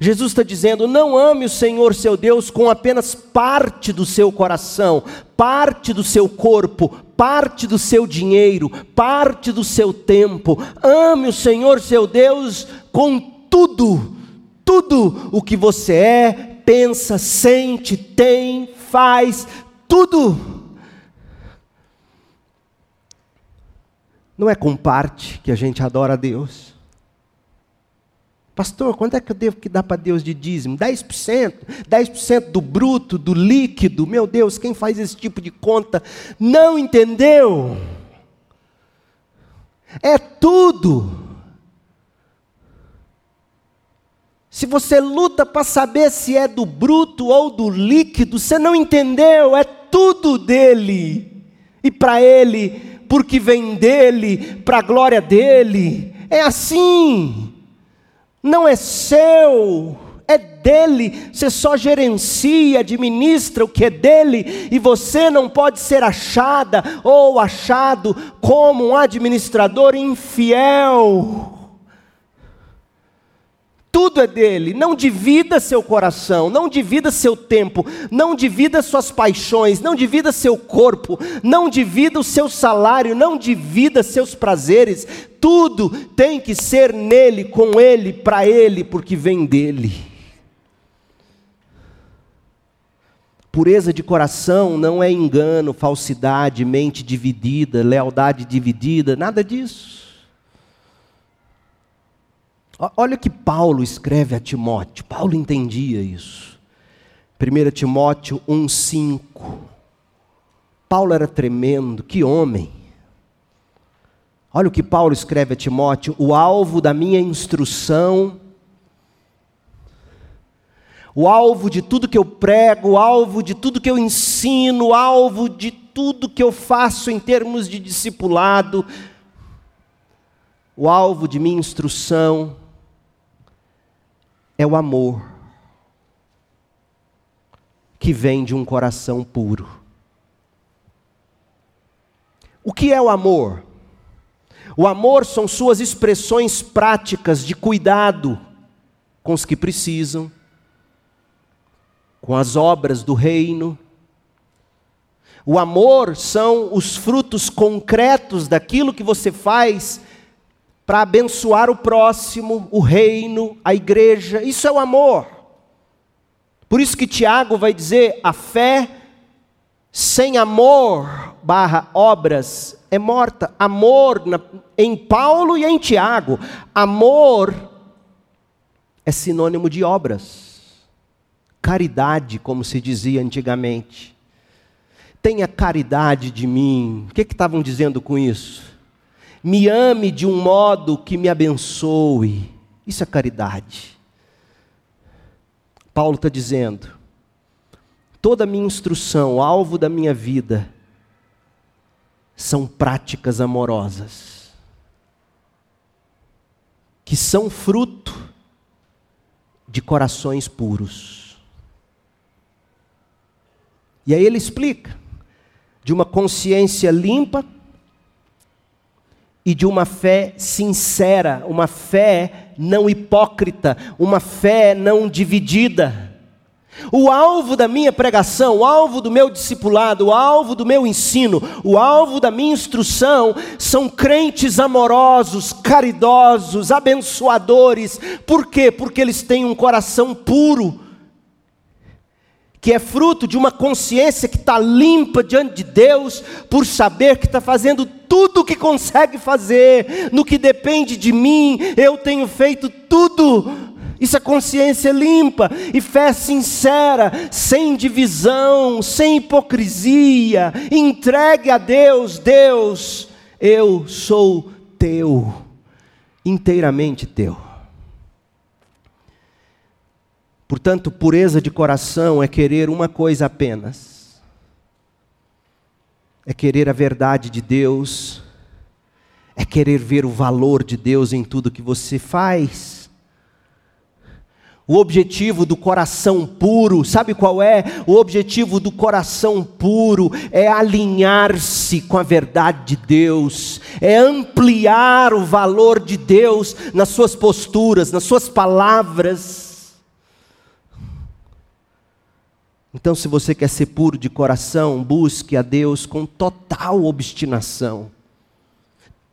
Jesus está dizendo: não ame o Senhor seu Deus com apenas parte do seu coração, parte do seu corpo, parte do seu dinheiro, parte do seu tempo. Ame o Senhor seu Deus com tudo, tudo o que você é, pensa, sente, tem, faz, tudo. Não é com parte que a gente adora a Deus. Pastor, quanto é que eu devo que dar para Deus de dízimo? 10%? 10% do bruto, do líquido? Meu Deus, quem faz esse tipo de conta não entendeu. É tudo. Se você luta para saber se é do bruto ou do líquido, você não entendeu, é tudo dele. E para ele, porque vem dele, para a glória dele. É assim não é seu, é dele. Você só gerencia, administra o que é dele, e você não pode ser achada ou achado como um administrador infiel. Tudo é dele. Não divida seu coração, não divida seu tempo, não divida suas paixões, não divida seu corpo, não divida o seu salário, não divida seus prazeres. Tudo tem que ser nele, com ele, para ele, porque vem dele. Pureza de coração não é engano, falsidade, mente dividida, lealdade dividida, nada disso. Olha o que Paulo escreve a Timóteo. Paulo entendia isso. 1 Timóteo 1,5. Paulo era tremendo, que homem. Olha o que Paulo escreve a Timóteo: o alvo da minha instrução, o alvo de tudo que eu prego, o alvo de tudo que eu ensino, o alvo de tudo que eu faço em termos de discipulado, o alvo de minha instrução é o amor que vem de um coração puro. O que é o amor? O amor são suas expressões práticas de cuidado com os que precisam, com as obras do reino. O amor são os frutos concretos daquilo que você faz para abençoar o próximo, o reino, a igreja. Isso é o amor. Por isso que Tiago vai dizer: a fé sem amor barra obras é morta. Amor na, em Paulo e em Tiago. Amor é sinônimo de obras. Caridade, como se dizia antigamente. Tenha caridade de mim. O que estavam dizendo com isso? Me ame de um modo que me abençoe. Isso é caridade. Paulo está dizendo: toda a minha instrução, alvo da minha vida, são práticas amorosas, que são fruto de corações puros. E aí ele explica: de uma consciência limpa, e de uma fé sincera, uma fé não hipócrita, uma fé não dividida. O alvo da minha pregação, o alvo do meu discipulado, o alvo do meu ensino, o alvo da minha instrução são crentes amorosos, caridosos, abençoadores. Por quê? Porque eles têm um coração puro, que é fruto de uma consciência que está limpa diante de Deus, por saber que está fazendo tudo o que consegue fazer, no que depende de mim, eu tenho feito tudo. Isso é consciência limpa e fé sincera, sem divisão, sem hipocrisia, entregue a Deus, Deus, eu sou teu, inteiramente teu. Portanto, pureza de coração é querer uma coisa apenas: é querer a verdade de Deus, é querer ver o valor de Deus em tudo que você faz. O objetivo do coração puro, sabe qual é? O objetivo do coração puro é alinhar-se com a verdade de Deus, é ampliar o valor de Deus nas suas posturas, nas suas palavras. Então, se você quer ser puro de coração, busque a Deus com total obstinação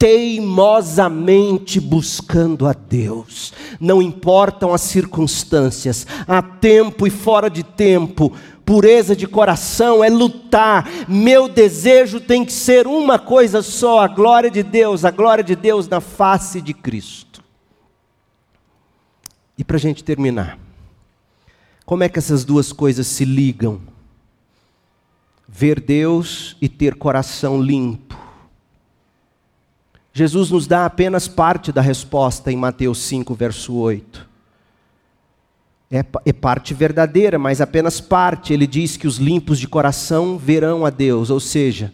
teimosamente buscando a Deus. Não importam as circunstâncias, há tempo e fora de tempo. Pureza de coração é lutar. Meu desejo tem que ser uma coisa só: a glória de Deus, a glória de Deus na face de Cristo. E para a gente terminar, como é que essas duas coisas se ligam? Ver Deus e ter coração limpo. Jesus nos dá apenas parte da resposta em Mateus 5, verso 8. É, é, parte verdadeira, mas apenas parte. Ele diz que os limpos de coração verão a Deus, ou seja,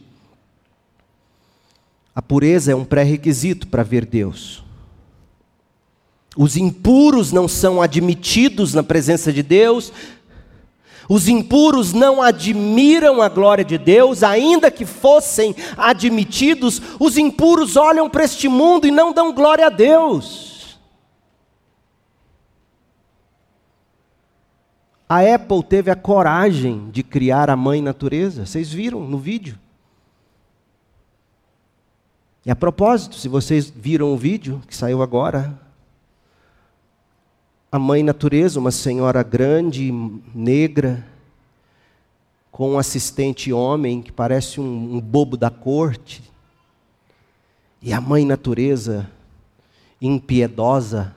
a pureza é um pré-requisito para ver Deus. Os impuros não são admitidos na presença de Deus, os impuros não admiram a glória de Deus, ainda que fossem admitidos, os impuros olham para este mundo e não dão glória a Deus. A Apple teve a coragem de criar a mãe natureza, vocês viram no vídeo. E a propósito, se vocês viram o vídeo que saiu agora, a mãe natureza, uma senhora grande, negra, com um assistente homem que parece um, um bobo da corte. E a mãe natureza, impiedosa,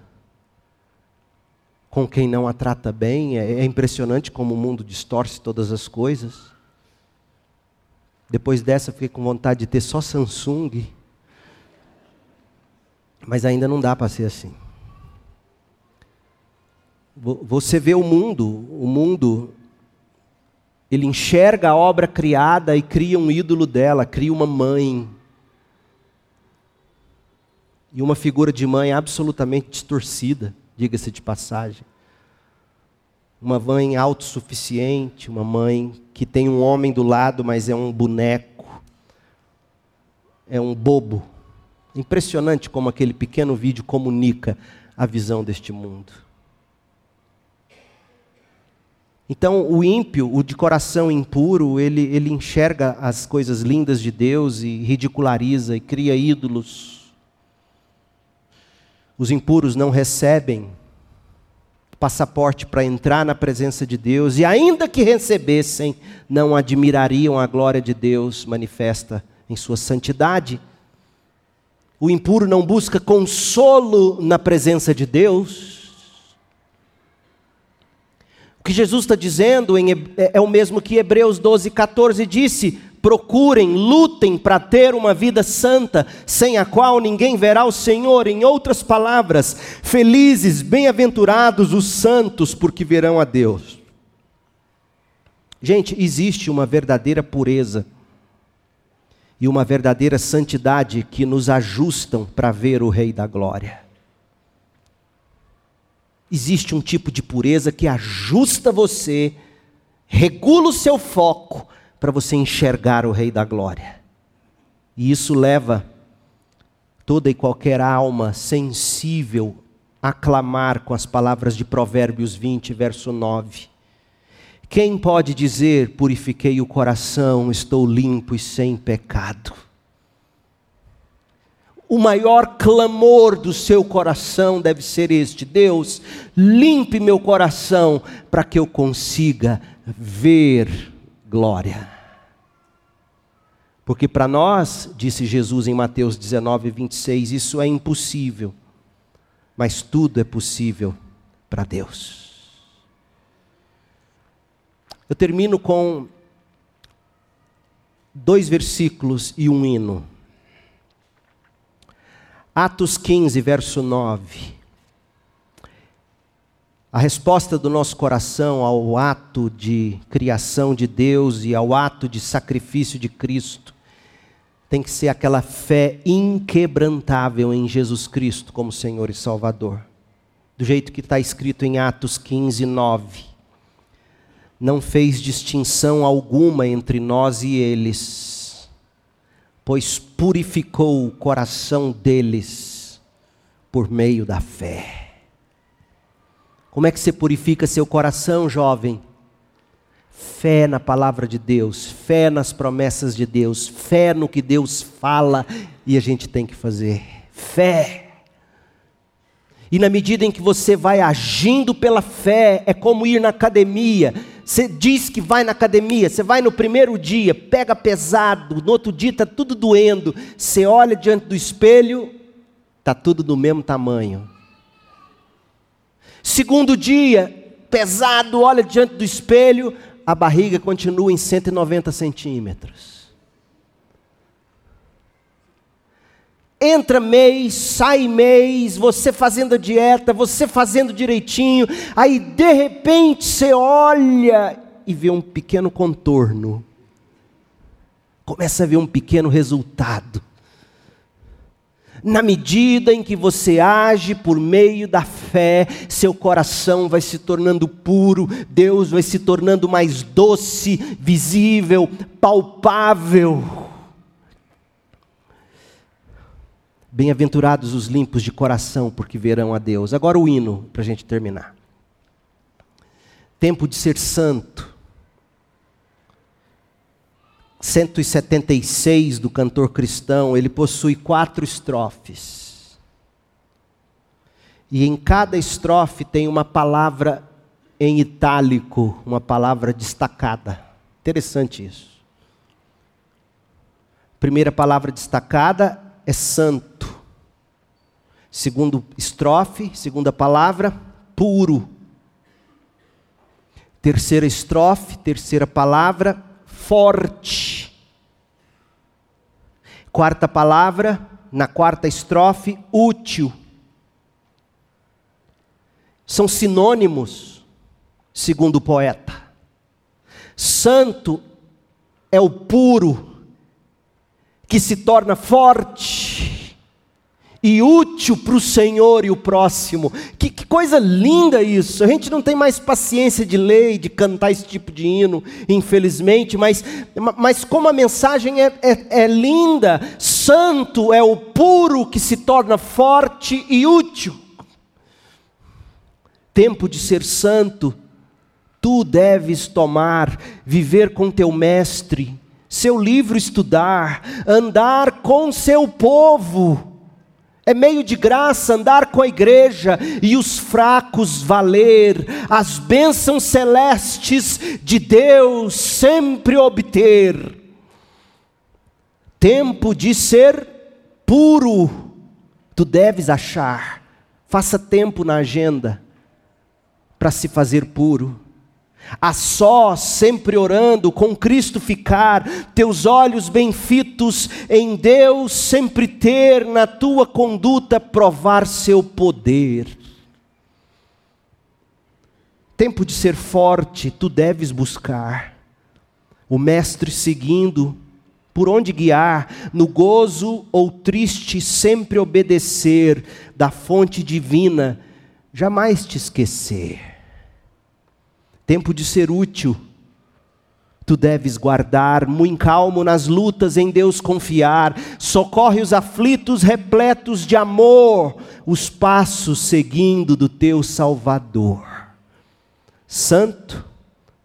com quem não a trata bem. É, é impressionante como o mundo distorce todas as coisas. Depois dessa, fiquei com vontade de ter só Samsung. Mas ainda não dá para ser assim. Você vê o mundo, o mundo, ele enxerga a obra criada e cria um ídolo dela, cria uma mãe. E uma figura de mãe absolutamente distorcida, diga-se de passagem. Uma mãe autossuficiente, uma mãe que tem um homem do lado, mas é um boneco, é um bobo. Impressionante como aquele pequeno vídeo comunica a visão deste mundo. Então, o ímpio, o de coração impuro, ele, ele enxerga as coisas lindas de Deus e ridiculariza e cria ídolos. Os impuros não recebem passaporte para entrar na presença de Deus, e ainda que recebessem, não admirariam a glória de Deus manifesta em sua santidade. O impuro não busca consolo na presença de Deus, o que Jesus está dizendo é, é o mesmo que Hebreus 12, 14 disse: procurem, lutem para ter uma vida santa, sem a qual ninguém verá o Senhor. Em outras palavras, felizes, bem-aventurados os santos, porque verão a Deus. Gente, existe uma verdadeira pureza e uma verdadeira santidade que nos ajustam para ver o Rei da Glória existe um tipo de pureza que ajusta você, regula o seu foco para você enxergar o Rei da Glória. E isso leva toda e qualquer alma sensível a clamar com as palavras de Provérbios 20, verso 9. Quem pode dizer: Purifiquei o coração, estou limpo e sem pecado? O maior clamor do seu coração deve ser este: Deus, limpe meu coração para que eu consiga ver glória. Porque para nós, disse Jesus em Mateus 19, 26, isso é impossível, mas tudo é possível para Deus. Eu termino com dois versículos e um hino. Atos 15, verso 9. A resposta do nosso coração ao ato de criação de Deus e ao ato de sacrifício de Cristo tem que ser aquela fé inquebrantável em Jesus Cristo como Senhor e Salvador. Do jeito que está escrito em Atos 15, 9. Não fez distinção alguma entre nós e eles pois purificou o coração deles por meio da fé. Como é que você purifica seu coração, jovem? Fé na palavra de Deus, fé nas promessas de Deus, fé no que Deus fala e a gente tem que fazer. Fé. E na medida em que você vai agindo pela fé, é como ir na academia. Você diz que vai na academia, você vai no primeiro dia, pega pesado, no outro dia está tudo doendo. Você olha diante do espelho, está tudo do mesmo tamanho. Segundo dia, pesado, olha diante do espelho, a barriga continua em 190 centímetros. Entra mês, sai mês, você fazendo a dieta, você fazendo direitinho, aí de repente você olha e vê um pequeno contorno. Começa a ver um pequeno resultado. Na medida em que você age por meio da fé, seu coração vai se tornando puro, Deus vai se tornando mais doce, visível, palpável. Bem-aventurados os limpos de coração, porque verão a Deus. Agora o hino, para a gente terminar. Tempo de ser santo. 176 do cantor cristão, ele possui quatro estrofes. E em cada estrofe tem uma palavra em itálico, uma palavra destacada. Interessante isso. Primeira palavra destacada é santo. Segundo estrofe, segunda palavra, puro. Terceira estrofe, terceira palavra, forte. Quarta palavra, na quarta estrofe, útil. São sinônimos, segundo o poeta. Santo é o puro, que se torna forte e útil para o Senhor e o próximo. Que, que, coisa linda isso! A gente não tem mais paciência de ler e de cantar esse tipo de hino, infelizmente, mas, mas como a mensagem é, é, é linda, santo é o puro que se torna forte e útil. Tempo de ser santo, tu deves tomar, viver com teu mestre seu livro estudar, andar com seu povo. É meio de graça andar com a igreja e os fracos valer, as bênçãos celestes de Deus sempre obter. Tempo de ser puro, tu deves achar. Faça tempo na agenda para se fazer puro a só, sempre orando, com Cristo ficar, teus olhos bem fitos em Deus, sempre ter na tua conduta provar seu poder. Tempo de ser forte, tu deves buscar, o Mestre seguindo, por onde guiar, no gozo ou triste, sempre obedecer, da fonte divina, jamais te esquecer tempo de ser útil. Tu deves guardar, muito calmo nas lutas, em Deus confiar, socorre os aflitos repletos de amor, os passos seguindo do teu Salvador. Santo,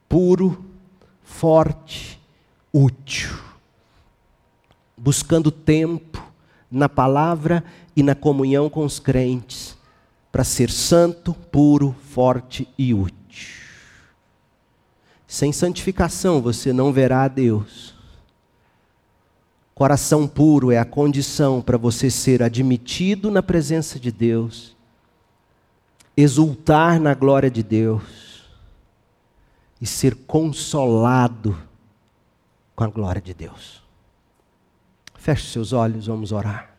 puro, forte, útil. Buscando tempo na palavra e na comunhão com os crentes, para ser santo, puro, forte e útil. Sem santificação você não verá a Deus. Coração puro é a condição para você ser admitido na presença de Deus, exultar na glória de Deus e ser consolado com a glória de Deus. Feche seus olhos, vamos orar.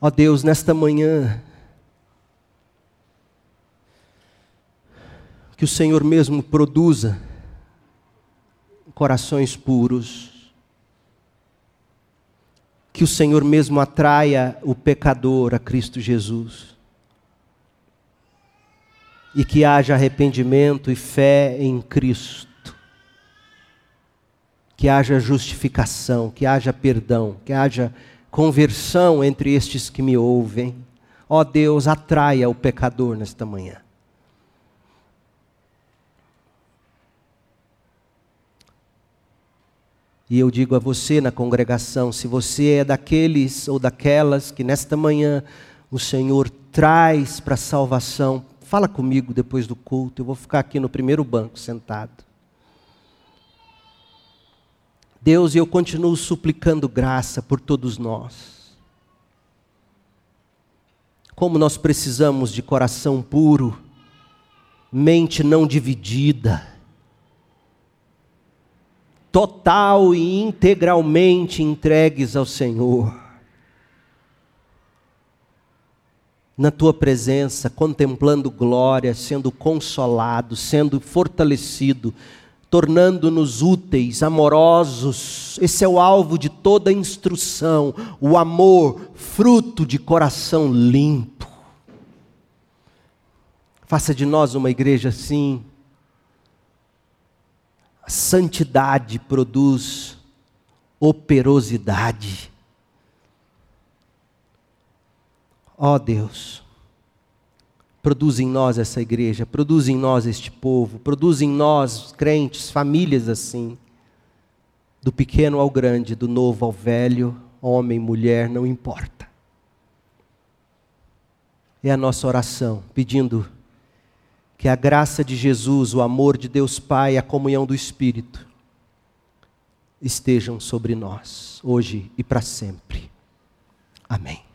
Ó Deus, nesta manhã, que o Senhor mesmo produza corações puros, que o Senhor mesmo atraia o pecador a Cristo Jesus, e que haja arrependimento e fé em Cristo, que haja justificação, que haja perdão, que haja conversão entre estes que me ouvem. Ó Deus, atraia o pecador nesta manhã E eu digo a você na congregação: se você é daqueles ou daquelas que nesta manhã o Senhor traz para a salvação, fala comigo depois do culto, eu vou ficar aqui no primeiro banco sentado. Deus, eu continuo suplicando graça por todos nós. Como nós precisamos de coração puro, mente não dividida total e integralmente entregues ao Senhor. Na tua presença, contemplando glória, sendo consolado, sendo fortalecido, tornando-nos úteis, amorosos. Esse é o alvo de toda instrução, o amor, fruto de coração limpo. Faça de nós uma igreja assim, santidade produz operosidade. Ó oh Deus, produz em nós essa igreja, produz em nós este povo, produz em nós, crentes, famílias assim, do pequeno ao grande, do novo ao velho, homem, mulher, não importa. É a nossa oração, pedindo que a graça de Jesus, o amor de Deus Pai a comunhão do Espírito estejam sobre nós, hoje e para sempre. Amém.